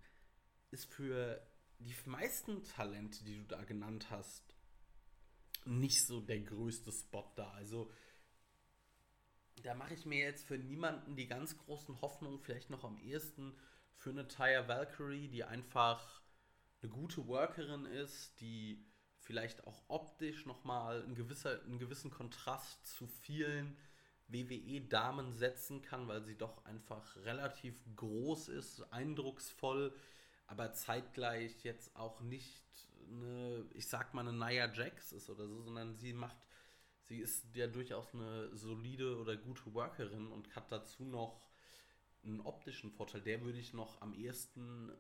ist für die meisten Talente, die du da genannt hast, nicht so der größte Spot da. Also da mache ich mir jetzt für niemanden die ganz großen Hoffnungen, vielleicht noch am ehesten für eine Taya Valkyrie, die einfach eine gute Workerin ist, die vielleicht auch optisch nochmal einen, gewisser, einen gewissen Kontrast zu vielen WWE-Damen setzen kann, weil sie doch einfach relativ groß ist, eindrucksvoll, aber zeitgleich jetzt auch nicht eine, ich sag mal, eine Nia Jax ist oder so, sondern sie macht, sie ist ja durchaus eine solide oder gute Workerin und hat dazu noch einen optischen Vorteil. Der würde ich noch am ehesten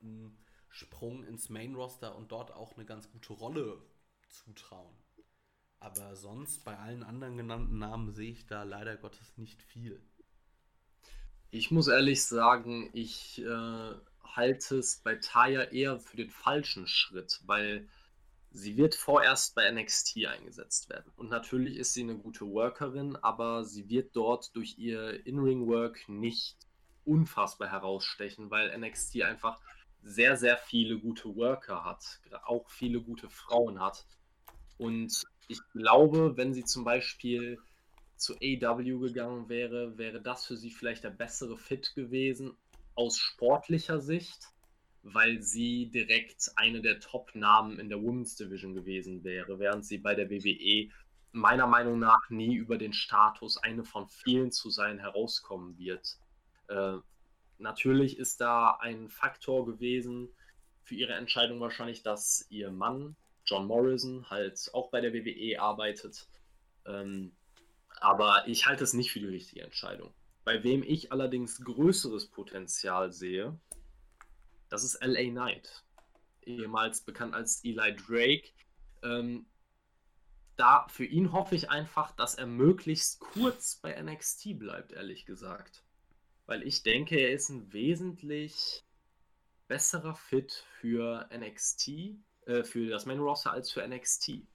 einen Sprung ins Main Roster und dort auch eine ganz gute Rolle zutrauen. Aber sonst bei allen anderen genannten Namen sehe ich da leider Gottes nicht viel. Ich muss ehrlich sagen, ich äh, halte es bei Taya eher für den falschen Schritt, weil sie wird vorerst bei NXT eingesetzt werden. Und natürlich ist sie eine gute Workerin, aber sie wird dort durch ihr In-Ring-Work nicht unfassbar herausstechen, weil NXT einfach sehr, sehr viele gute Worker hat, auch viele gute Frauen hat. Und ich glaube, wenn sie zum Beispiel zu AW gegangen wäre, wäre das für sie vielleicht der bessere Fit gewesen aus sportlicher Sicht, weil sie direkt eine der Top-Namen in der Women's Division gewesen wäre, während sie bei der WWE meiner Meinung nach nie über den Status, eine von vielen zu sein, herauskommen wird. Äh, natürlich ist da ein Faktor gewesen für ihre Entscheidung wahrscheinlich, dass ihr Mann John Morrison halt auch bei der WWE arbeitet. Ähm, aber ich halte es nicht für die richtige Entscheidung. Bei wem ich allerdings größeres Potenzial sehe, das ist LA Knight. Ehemals bekannt als Eli Drake. Ähm, da für ihn hoffe ich einfach, dass er möglichst kurz bei NXT bleibt, ehrlich gesagt. Weil ich denke, er ist ein wesentlich besserer Fit für NXT äh, für das Main Roster als für NXT.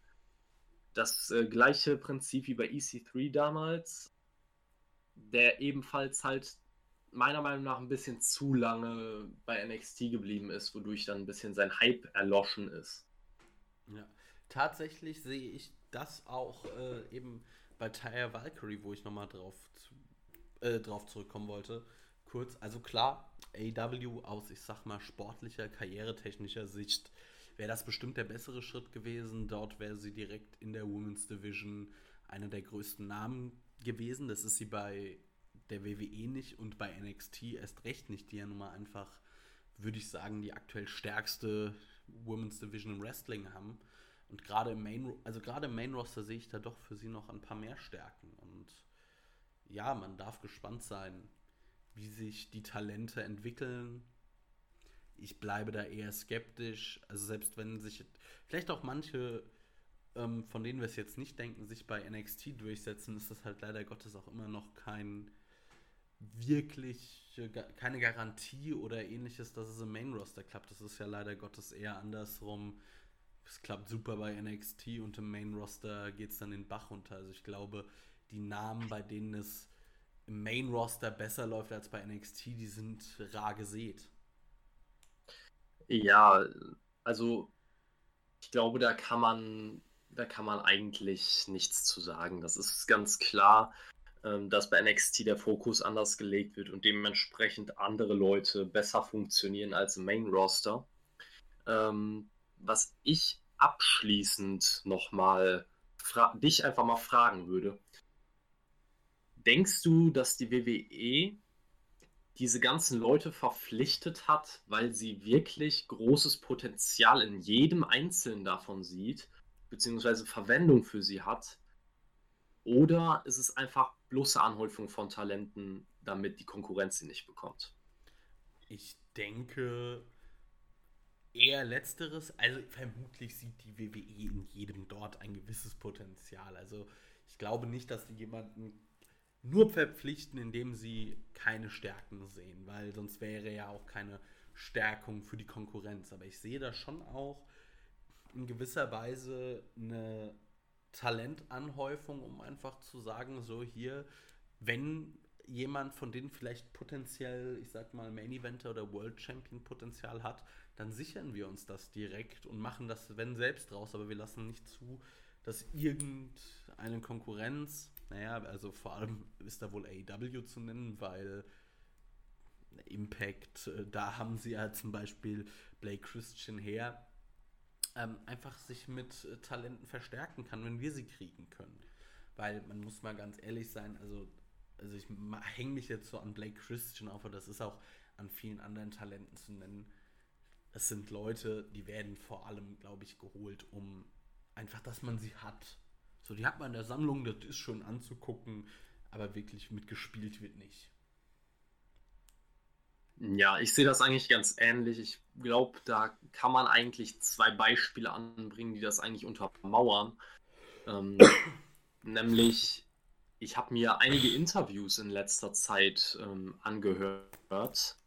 Das äh, gleiche Prinzip wie bei EC3 damals, der ebenfalls halt meiner Meinung nach ein bisschen zu lange bei NXT geblieben ist, wodurch dann ein bisschen sein Hype erloschen ist. Ja, tatsächlich sehe ich das auch äh, eben bei Tyre Valkyrie, wo ich nochmal drauf, äh, drauf zurückkommen wollte. Kurz, also klar, AW aus, ich sag mal, sportlicher, karrieretechnischer Sicht wäre das bestimmt der bessere Schritt gewesen. Dort wäre sie direkt in der Women's Division einer der größten Namen gewesen. Das ist sie bei der WWE nicht und bei NXT erst recht nicht, die ja nun mal einfach, würde ich sagen, die aktuell stärkste Women's Division im Wrestling haben. Und gerade im Main, also gerade im Main Roster sehe ich da doch für sie noch ein paar mehr Stärken. Und ja, man darf gespannt sein, wie sich die Talente entwickeln ich bleibe da eher skeptisch. Also selbst wenn sich vielleicht auch manche, ähm, von denen wir es jetzt nicht denken, sich bei NXT durchsetzen, ist das halt leider Gottes auch immer noch kein wirklich keine Garantie oder ähnliches, dass es im Main Roster klappt. Das ist ja leider Gottes eher andersrum. Es klappt super bei NXT und im Main Roster geht es dann den Bach runter. Also ich glaube, die Namen, bei denen es im Main Roster besser läuft als bei NXT, die sind rar gesät. Ja, also ich glaube, da kann man, da kann man eigentlich nichts zu sagen. Das ist ganz klar, ähm, dass bei NXT der Fokus anders gelegt wird und dementsprechend andere Leute besser funktionieren als im Main Roster. Ähm, was ich abschließend nochmal dich einfach mal fragen würde. denkst du, dass die WWE diese ganzen Leute verpflichtet hat, weil sie wirklich großes Potenzial in jedem Einzelnen davon sieht, beziehungsweise Verwendung für sie hat? Oder ist es einfach bloße Anhäufung von Talenten, damit die Konkurrenz sie nicht bekommt? Ich denke eher letzteres. Also vermutlich sieht die WWE in jedem dort ein gewisses Potenzial. Also ich glaube nicht, dass die jemanden nur verpflichten, indem sie keine Stärken sehen, weil sonst wäre ja auch keine Stärkung für die Konkurrenz. Aber ich sehe da schon auch in gewisser Weise eine Talentanhäufung, um einfach zu sagen, so hier, wenn jemand von denen vielleicht potenziell, ich sag mal, Main Eventer oder World Champion Potenzial hat, dann sichern wir uns das direkt und machen das, wenn selbst raus, aber wir lassen nicht zu, dass irgendeine Konkurrenz, naja, also vor allem ist da wohl AEW zu nennen, weil Impact, äh, da haben sie ja zum Beispiel Blake Christian her, ähm, einfach sich mit äh, Talenten verstärken kann, wenn wir sie kriegen können. Weil man muss mal ganz ehrlich sein, also, also ich hänge mich jetzt so an Blake Christian auf, aber das ist auch an vielen anderen Talenten zu nennen. Es sind Leute, die werden vor allem, glaube ich, geholt, um einfach, dass man sie hat. So, die hat man in der Sammlung, das ist schön anzugucken, aber wirklich mitgespielt wird nicht. Ja, ich sehe das eigentlich ganz ähnlich. Ich glaube, da kann man eigentlich zwei Beispiele anbringen, die das eigentlich untermauern. Ähm, nämlich, ich habe mir einige Interviews in letzter Zeit ähm, angehört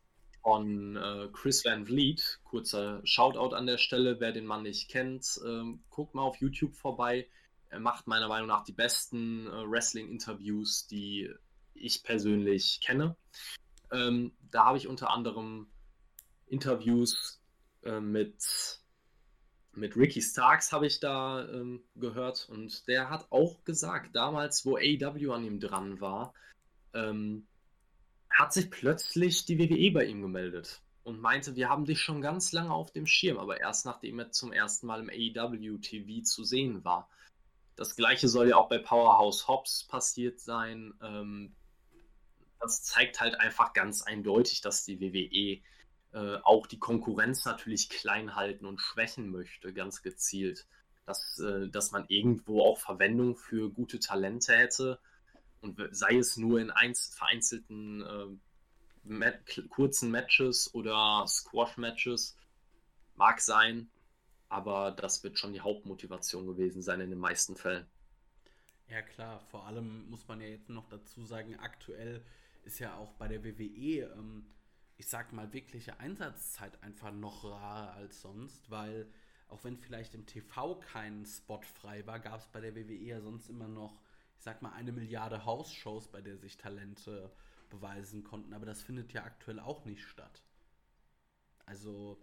von äh, Chris Van Vliet. Kurzer Shoutout an der Stelle, wer den Mann nicht kennt, ähm, guckt mal auf YouTube vorbei. Er macht meiner Meinung nach die besten äh, Wrestling-Interviews, die ich persönlich kenne. Ähm, da habe ich unter anderem Interviews äh, mit, mit Ricky Starks habe ich da ähm, gehört und der hat auch gesagt, damals, wo AEW an ihm dran war, ähm, hat sich plötzlich die WWE bei ihm gemeldet und meinte, wir haben dich schon ganz lange auf dem Schirm, aber erst nachdem er zum ersten Mal im AEW TV zu sehen war. Das gleiche soll ja auch bei Powerhouse Hobbs passiert sein. Ähm, das zeigt halt einfach ganz eindeutig, dass die WWE äh, auch die Konkurrenz natürlich klein halten und schwächen möchte, ganz gezielt. Dass, äh, dass man irgendwo auch Verwendung für gute Talente hätte und sei es nur in einz vereinzelten äh, kurzen Matches oder Squash-Matches, mag sein, aber das wird schon die Hauptmotivation gewesen sein in den meisten Fällen. Ja klar, vor allem muss man ja jetzt noch dazu sagen, aktuell ist ja auch bei der WWE, ähm, ich sag mal, wirkliche Einsatzzeit einfach noch rarer als sonst, weil auch wenn vielleicht im TV kein Spot frei war, gab es bei der WWE ja sonst immer noch, ich sag mal, eine Milliarde House-Shows, bei der sich Talente beweisen konnten, aber das findet ja aktuell auch nicht statt. Also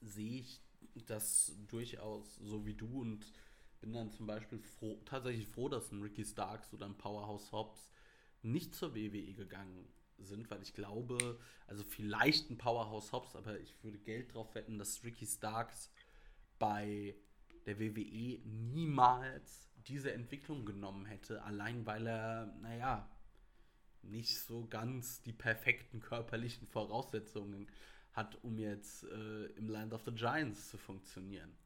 sehe ich das durchaus so wie du und bin dann zum Beispiel froh, tatsächlich froh, dass ein Ricky Starks oder ein Powerhouse Hobbs nicht zur WWE gegangen sind, weil ich glaube, also vielleicht ein Powerhouse Hobbs, aber ich würde Geld drauf wetten, dass Ricky Starks bei der WWE niemals diese Entwicklung genommen hätte, allein weil er, naja, nicht so ganz die perfekten körperlichen Voraussetzungen hat, um jetzt äh, im Land of the Giants zu funktionieren.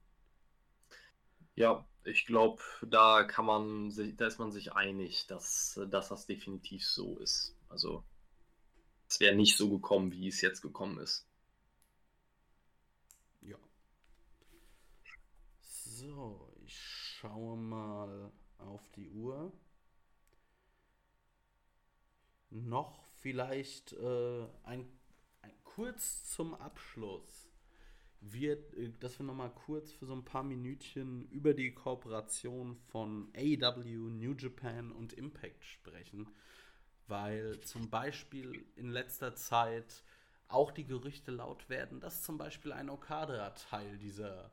Ja, ich glaube, da kann man sich, da ist man sich einig, dass, dass das definitiv so ist. Also es wäre nicht so gekommen, wie es jetzt gekommen ist. Ja. So, ich schaue mal auf die Uhr. Noch vielleicht äh, ein, ein kurz zum Abschluss wird, äh, dass wir nochmal kurz für so ein paar Minütchen über die Kooperation von AEW, New Japan und Impact sprechen, weil zum Beispiel in letzter Zeit auch die Gerüchte laut werden, dass zum Beispiel ein Okada Teil dieser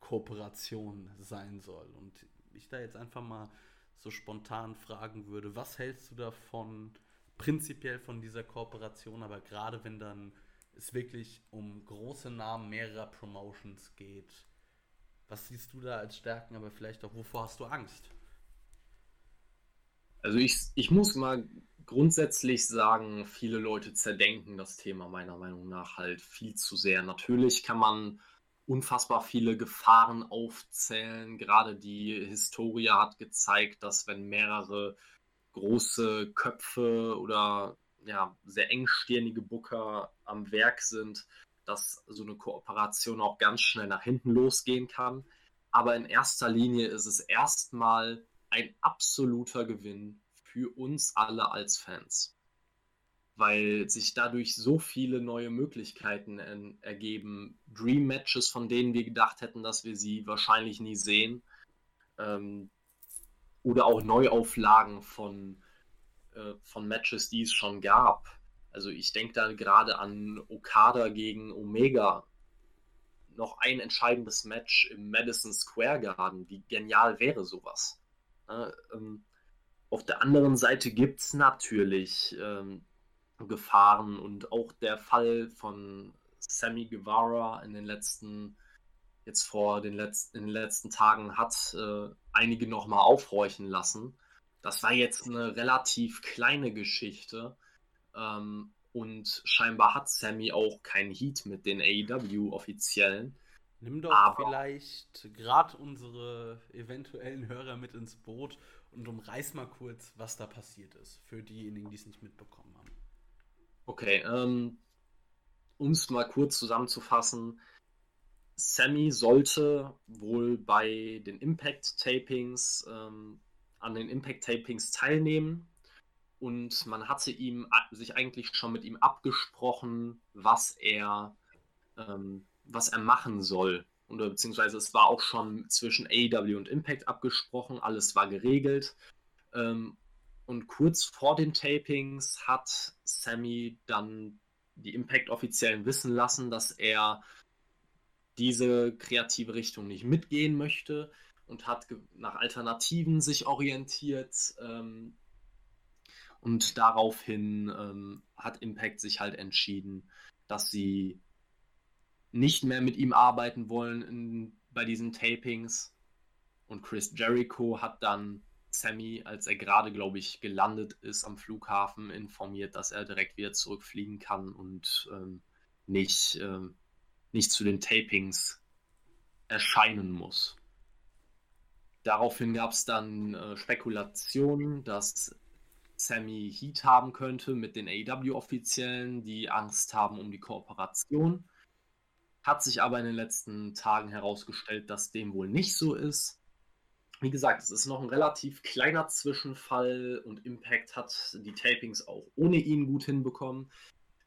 Kooperation sein soll. Und ich da jetzt einfach mal so spontan fragen würde, was hältst du davon, prinzipiell von dieser Kooperation, aber gerade wenn dann es wirklich um große Namen mehrerer Promotions geht. Was siehst du da als Stärken, aber vielleicht auch, wovor hast du Angst? Also ich, ich muss mal grundsätzlich sagen, viele Leute zerdenken das Thema meiner Meinung nach halt viel zu sehr. Natürlich kann man unfassbar viele Gefahren aufzählen. Gerade die Historie hat gezeigt, dass wenn mehrere große Köpfe oder ja, sehr engstirnige Booker am Werk sind, dass so eine Kooperation auch ganz schnell nach hinten losgehen kann. Aber in erster Linie ist es erstmal ein absoluter Gewinn für uns alle als Fans. Weil sich dadurch so viele neue Möglichkeiten ergeben. Dream Matches, von denen wir gedacht hätten, dass wir sie wahrscheinlich nie sehen. Ähm, oder auch Neuauflagen von, äh, von Matches, die es schon gab. Also ich denke da gerade an Okada gegen Omega. Noch ein entscheidendes Match im Madison Square Garden. Wie genial wäre sowas? Äh, ähm, auf der anderen Seite gibt es natürlich ähm, Gefahren und auch der Fall von Sammy Guevara in den letzten, jetzt vor den letzten, in den letzten Tagen hat äh, einige nochmal aufhorchen lassen. Das war jetzt eine relativ kleine Geschichte ähm, und scheinbar hat Sammy auch keinen Heat mit den AEW-Offiziellen. Nimm doch Aber vielleicht gerade unsere eventuellen Hörer mit ins Boot und umreiß mal kurz, was da passiert ist, für diejenigen, die es nicht mitbekommen haben. Okay, ähm, um es mal kurz zusammenzufassen, Sammy sollte wohl bei den Impact-Tapings ähm, an den Impact-Tapings teilnehmen und man hatte ihm sich eigentlich schon mit ihm abgesprochen, was er ähm, was er machen soll. Oder beziehungsweise es war auch schon zwischen AEW und Impact abgesprochen, alles war geregelt. Ähm, und kurz vor den Tapings hat Sammy dann die Impact-Offiziellen wissen lassen, dass er diese kreative Richtung nicht mitgehen möchte und hat nach Alternativen sich orientiert. Ähm, und daraufhin ähm, hat Impact sich halt entschieden, dass sie nicht mehr mit ihm arbeiten wollen in, bei diesen Tapings. Und Chris Jericho hat dann Sammy, als er gerade, glaube ich, gelandet ist am Flughafen, informiert, dass er direkt wieder zurückfliegen kann und ähm, nicht, ähm, nicht zu den Tapings erscheinen muss. Daraufhin gab es dann äh, Spekulationen, dass Sammy Heat haben könnte mit den AEW-Offiziellen, die Angst haben um die Kooperation. Hat sich aber in den letzten Tagen herausgestellt, dass dem wohl nicht so ist. Wie gesagt, es ist noch ein relativ kleiner Zwischenfall und Impact hat die Tapings auch ohne ihn gut hinbekommen.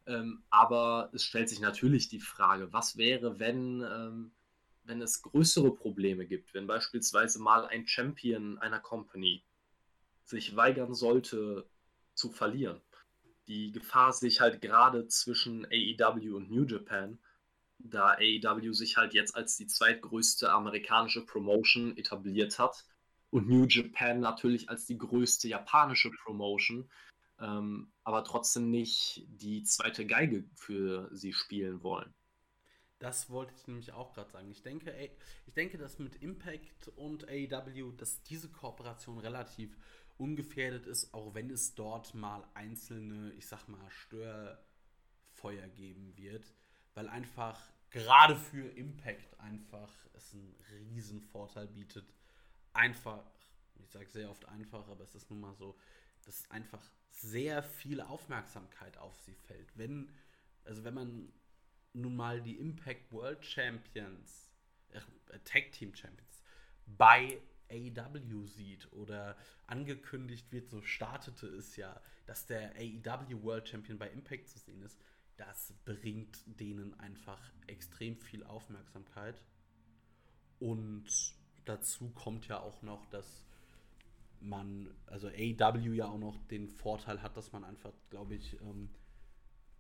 Ähm, aber es stellt sich natürlich die Frage, was wäre, wenn, ähm, wenn es größere Probleme gibt, wenn beispielsweise mal ein Champion einer Company sich weigern sollte zu verlieren. Die Gefahr sich halt gerade zwischen AEW und New Japan da AEW sich halt jetzt als die zweitgrößte amerikanische Promotion etabliert hat und New Japan natürlich als die größte japanische Promotion, ähm, aber trotzdem nicht die zweite Geige für sie spielen wollen. Das wollte ich nämlich auch gerade sagen. Ich denke, ey, ich denke, dass mit Impact und AEW, dass diese Kooperation relativ ungefährdet ist, auch wenn es dort mal einzelne, ich sag mal, Störfeuer geben wird weil einfach gerade für Impact einfach es einen riesen Vorteil bietet. Einfach, ich sage sehr oft einfach, aber es ist nun mal so, dass einfach sehr viel Aufmerksamkeit auf sie fällt. Wenn, also wenn man nun mal die Impact World Champions, äh, Tag Team Champions bei AEW sieht oder angekündigt wird, so startete es ja, dass der AEW World Champion bei Impact zu sehen ist, das bringt denen einfach extrem viel Aufmerksamkeit. Und dazu kommt ja auch noch, dass man, also AW ja auch noch den Vorteil hat, dass man einfach, glaube ich, ähm,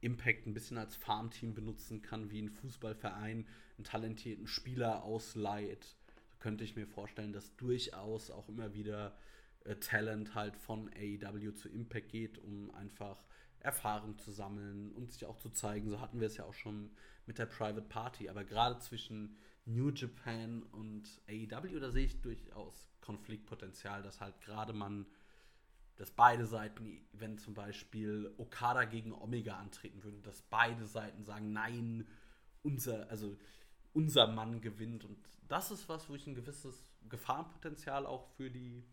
Impact ein bisschen als Farmteam benutzen kann, wie ein Fußballverein einen talentierten Spieler ausleiht. Könnte ich mir vorstellen, dass durchaus auch immer wieder äh, Talent halt von AEW zu Impact geht, um einfach Erfahrung zu sammeln und sich auch zu zeigen. So hatten wir es ja auch schon mit der Private Party. Aber gerade zwischen New Japan und AEW, da sehe ich durchaus Konfliktpotenzial, dass halt gerade man dass beide Seiten, wenn zum Beispiel Okada gegen Omega antreten würde, dass beide Seiten sagen, nein, unser, also unser Mann gewinnt. Und das ist was, wo ich ein gewisses Gefahrenpotenzial auch für die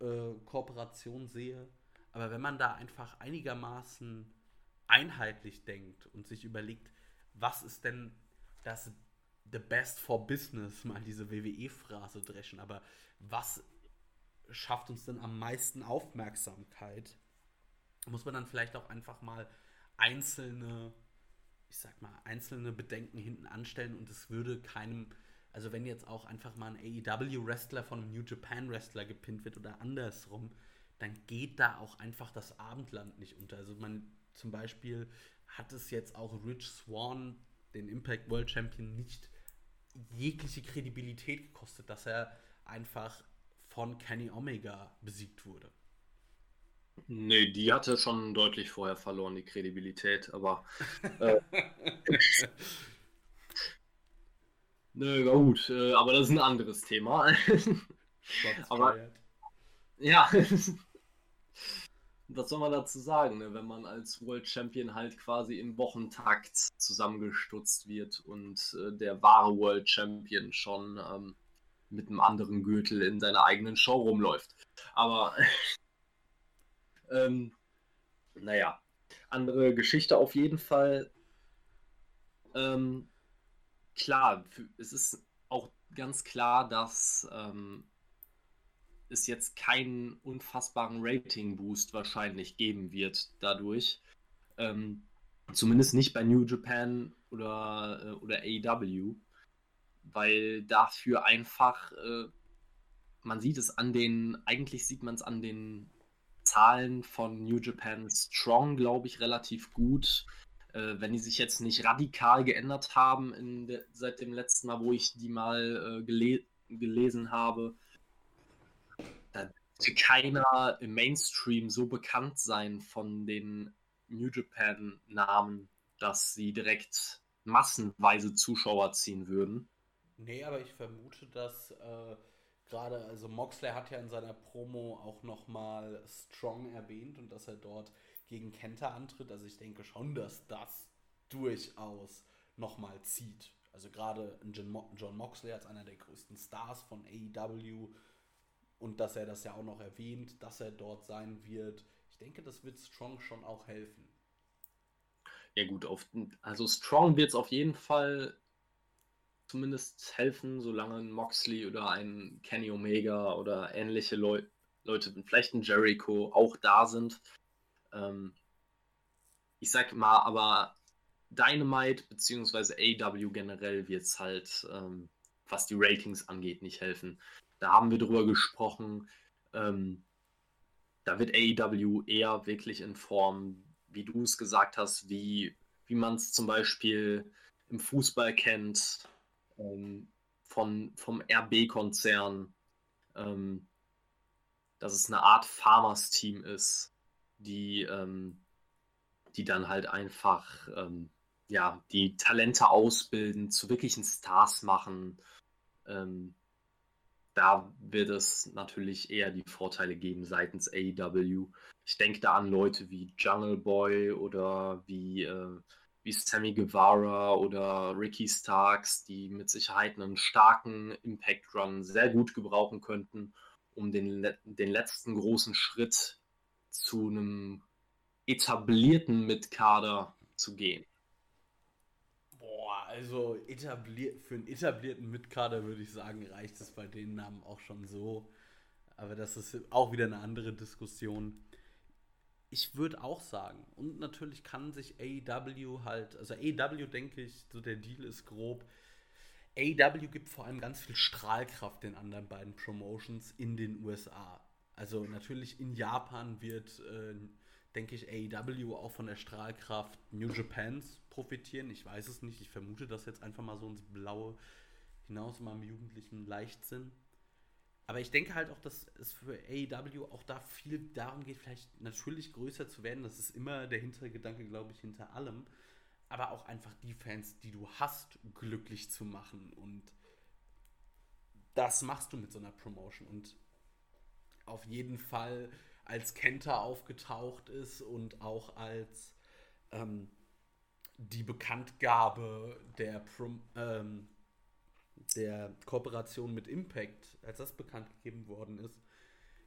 äh, Kooperation sehe. Aber wenn man da einfach einigermaßen einheitlich denkt und sich überlegt, was ist denn das The Best for Business, mal diese WWE-Phrase dreschen, aber was schafft uns denn am meisten Aufmerksamkeit? Muss man dann vielleicht auch einfach mal einzelne, ich sag mal, einzelne Bedenken hinten anstellen und es würde keinem, also wenn jetzt auch einfach mal ein AEW-Wrestler von einem New Japan-Wrestler gepinnt wird oder andersrum, dann geht da auch einfach das Abendland nicht unter. Also man zum Beispiel hat es jetzt auch Rich Swan, den Impact World Champion, nicht jegliche Kredibilität gekostet, dass er einfach von Kenny Omega besiegt wurde. Nee, die hatte schon deutlich vorher verloren, die Kredibilität, aber. Äh, Nö, gut, äh, aber das ist ein anderes Thema. aber. Ja. Was soll man dazu sagen, ne? wenn man als World Champion halt quasi im Wochentakt zusammengestutzt wird und äh, der wahre World Champion schon ähm, mit einem anderen Gürtel in seiner eigenen Show rumläuft. Aber ähm, naja, andere Geschichte auf jeden Fall. Ähm, klar, es ist auch ganz klar, dass ähm, es jetzt keinen unfassbaren Rating-Boost wahrscheinlich geben wird dadurch. Ähm, zumindest nicht bei New Japan oder, äh, oder AEW weil dafür einfach, äh, man sieht es an den, eigentlich sieht man es an den Zahlen von New Japan Strong, glaube ich, relativ gut. Äh, wenn die sich jetzt nicht radikal geändert haben de, seit dem letzten Mal, wo ich die mal äh, gele gelesen habe, da dürfte keiner im Mainstream so bekannt sein von den New Japan Namen, dass sie direkt massenweise Zuschauer ziehen würden. Nee, aber ich vermute, dass äh, gerade, also Moxley hat ja in seiner Promo auch nochmal Strong erwähnt und dass er dort gegen Kenta antritt. Also ich denke schon, dass das durchaus nochmal zieht. Also gerade John Moxley als einer der größten Stars von AEW und dass er das ja auch noch erwähnt, dass er dort sein wird. Ich denke, das wird Strong schon auch helfen. Ja gut, auf, also Strong wird es auf jeden Fall zumindest helfen, solange ein Moxley oder ein Kenny Omega oder ähnliche Leu Leute, vielleicht ein Jericho auch da sind. Ähm, ich sag mal, aber Dynamite bzw. AW generell wird es halt, ähm, was die Ratings angeht, nicht helfen. Da haben wir drüber gesprochen. Ähm, da wird AEW eher wirklich in Form, wie du es gesagt hast, wie, wie man es zum Beispiel im Fußball kennt, ähm, von, vom RB-Konzern, ähm, dass es eine Art Farmers-Team ist, die, ähm, die dann halt einfach ähm, ja, die Talente ausbilden, zu wirklichen Stars machen. Ähm, da wird es natürlich eher die Vorteile geben seitens AEW. Ich denke da an Leute wie Jungle Boy oder wie äh, wie Sammy Guevara oder Ricky Starks, die mit Sicherheit einen starken Impact Run sehr gut gebrauchen könnten, um den, den letzten großen Schritt zu einem etablierten Mitkader zu gehen. Boah, also etabliert, für einen etablierten Mitkader würde ich sagen, reicht es bei den Namen auch schon so. Aber das ist auch wieder eine andere Diskussion ich würde auch sagen, und natürlich kann sich AEW halt, also AEW denke ich, so der Deal ist grob. AEW gibt vor allem ganz viel Strahlkraft den anderen beiden Promotions in den USA. Also natürlich in Japan wird, äh, denke ich, AEW auch von der Strahlkraft New Japans profitieren. Ich weiß es nicht, ich vermute das jetzt einfach mal so ins Blaue hinaus in meinem jugendlichen Leichtsinn. Aber ich denke halt auch, dass es für AEW auch da viel darum geht, vielleicht natürlich größer zu werden. Das ist immer der Hintergedanke, glaube ich, hinter allem. Aber auch einfach die Fans, die du hast, glücklich zu machen. Und das machst du mit so einer Promotion. Und auf jeden Fall als Kenta aufgetaucht ist und auch als ähm, die Bekanntgabe der, Prom ähm, der Kooperation mit Impact, als das bekannt gegeben worden ist,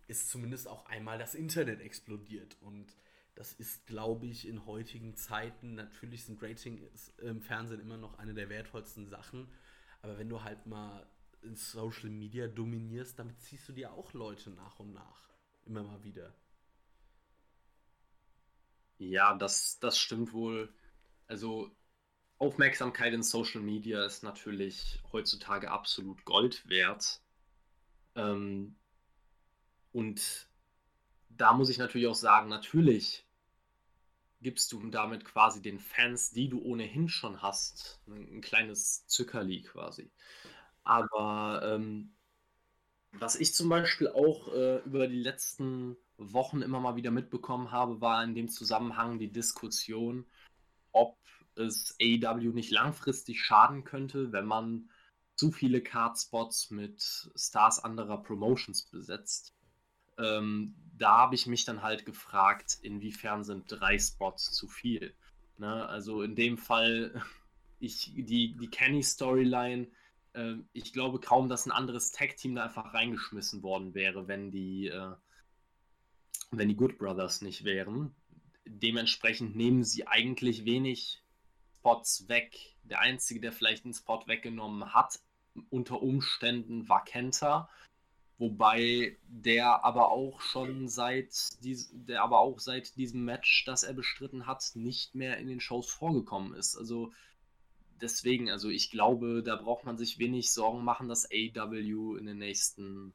ist zumindest auch einmal das Internet explodiert. Und das ist, glaube ich, in heutigen Zeiten, natürlich sind Ratings im Fernsehen immer noch eine der wertvollsten Sachen. Aber wenn du halt mal in Social Media dominierst, damit ziehst du dir auch Leute nach und nach. Immer mal wieder. Ja, das, das stimmt wohl. Also Aufmerksamkeit in Social Media ist natürlich heutzutage absolut Gold wert. Ähm, und da muss ich natürlich auch sagen, natürlich gibst du damit quasi den Fans, die du ohnehin schon hast, ein, kleines Zückerli quasi. Aber ähm, was ich zum Beispiel auch äh, über die letzten Wochen immer mal wieder mitbekommen habe, war in dem Zusammenhang die Diskussion, ob es AEW nicht langfristig schaden könnte, wenn man zu viele Cardspots mit Stars anderer Promotions besetzt. Ähm, da habe ich mich dann halt gefragt, inwiefern sind drei Spots zu viel. Ne? Also in dem Fall, ich, die, die Kenny-Storyline, äh, ich glaube kaum, dass ein anderes Tag-Team da einfach reingeschmissen worden wäre, wenn die, äh, wenn die Good Brothers nicht wären. Dementsprechend nehmen sie eigentlich wenig Spots weg. Der einzige, der vielleicht einen Spot weggenommen hat, unter Umständen war Kenta. Wobei der aber auch schon seit dies, der aber auch seit diesem Match, das er bestritten hat, nicht mehr in den Shows vorgekommen ist. Also deswegen, also ich glaube, da braucht man sich wenig Sorgen machen, dass AW in den nächsten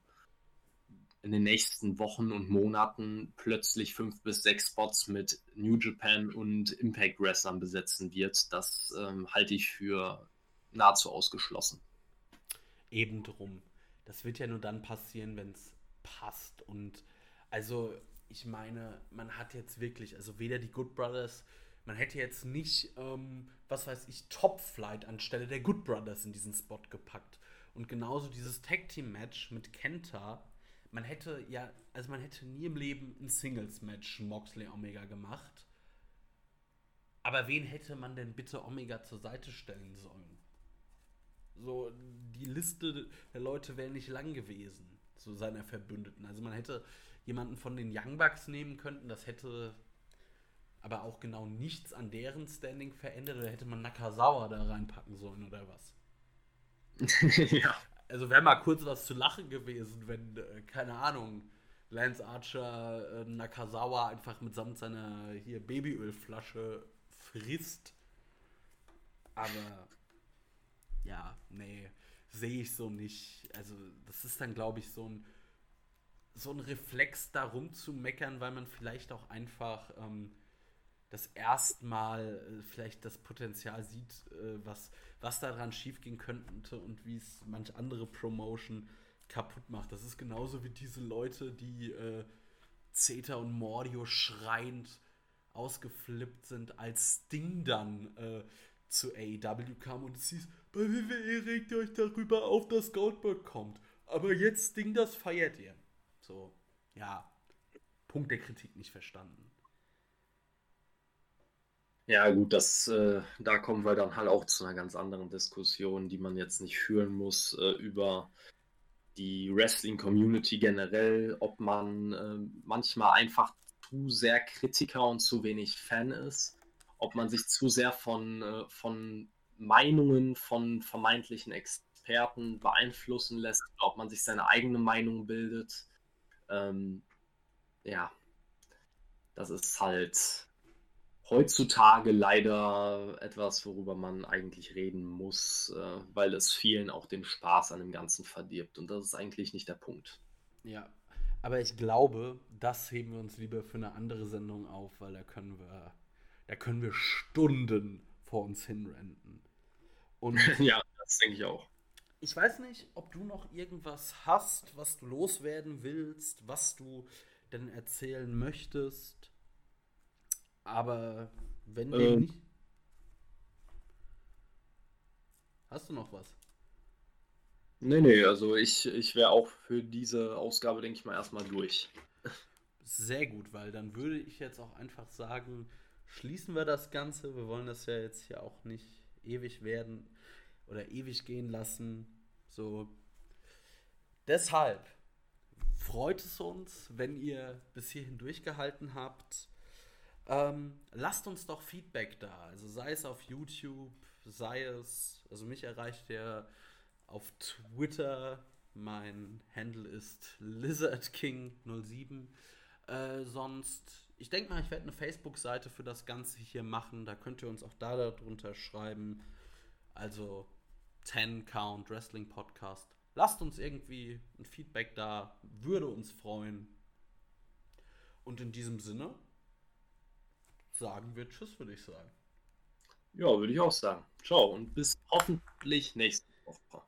in den nächsten Wochen und Monaten plötzlich fünf bis sechs Spots mit New Japan und Impact Wrestlern besetzen wird. Das ähm, halte ich für nahezu ausgeschlossen. Eben drum das wird ja nur dann passieren, wenn es passt. Und also, ich meine, man hat jetzt wirklich, also weder die Good Brothers, man hätte jetzt nicht, ähm, was weiß ich, Top Flight anstelle der Good Brothers in diesen Spot gepackt. Und genauso dieses Tag Team Match mit Kenta, man hätte ja, also man hätte nie im Leben ein Singles Match Moxley Omega gemacht. Aber wen hätte man denn bitte Omega zur Seite stellen sollen? So, die Liste der Leute wäre nicht lang gewesen, zu seiner Verbündeten. Also man hätte jemanden von den Young Bucks nehmen können, das hätte aber auch genau nichts an deren Standing verändert. Oder hätte man Nakazawa da reinpacken sollen oder was? ja. Also wäre mal kurz was zu lachen gewesen, wenn, äh, keine Ahnung, Lance Archer äh, Nakazawa einfach mitsamt seiner hier Babyölflasche frisst. Aber ja, nee, sehe ich so nicht. Also, das ist dann, glaube ich, so ein, so ein Reflex, da rumzumeckern, weil man vielleicht auch einfach ähm, das erstmal äh, vielleicht das Potenzial sieht, äh, was, was daran schiefgehen könnte und wie es manch andere Promotion kaputt macht. Das ist genauso wie diese Leute, die äh, Zeta und Mordio schreiend ausgeflippt sind, als Ding dann äh, zu AEW kam und es hieß, bei WWE regt ihr euch darüber auf, dass Goldberg kommt. Aber jetzt Ding, das feiert ihr. So, ja. Punkt der Kritik nicht verstanden. Ja, gut, das, äh, da kommen wir dann halt auch zu einer ganz anderen Diskussion, die man jetzt nicht führen muss, äh, über die Wrestling-Community generell, ob man äh, manchmal einfach zu sehr Kritiker und zu wenig Fan ist, ob man sich zu sehr von, äh, von Meinungen von vermeintlichen Experten beeinflussen lässt, ob man sich seine eigene Meinung bildet. Ähm, ja, das ist halt heutzutage leider etwas, worüber man eigentlich reden muss, äh, weil es vielen auch den Spaß an dem Ganzen verdirbt. Und das ist eigentlich nicht der Punkt. Ja, aber ich glaube, das heben wir uns lieber für eine andere Sendung auf, weil da können wir, da können wir Stunden vor uns hinrennen. Und ja, das denke ich auch. Ich weiß nicht, ob du noch irgendwas hast, was du loswerden willst, was du denn erzählen möchtest. Aber wenn ähm. nicht. Hast du noch was? Nee, nee, also ich, ich wäre auch für diese Ausgabe, denke ich mal, erstmal durch. sehr gut, weil dann würde ich jetzt auch einfach sagen, schließen wir das Ganze. Wir wollen das ja jetzt hier auch nicht ewig werden oder ewig gehen lassen. So. Deshalb freut es uns, wenn ihr bis hierhin durchgehalten habt. Ähm, lasst uns doch Feedback da. Also sei es auf YouTube, sei es, also mich erreicht ihr auf Twitter. Mein Handle ist LizardKing07. Äh, sonst, ich denke mal, ich werde eine Facebook-Seite für das Ganze hier machen. Da könnt ihr uns auch da darunter schreiben. Also 10 Count Wrestling Podcast. Lasst uns irgendwie ein Feedback da. Würde uns freuen. Und in diesem Sinne sagen wir Tschüss, würde ich sagen. Ja, würde ich auch sagen. Ciao und bis hoffentlich nächste Woche.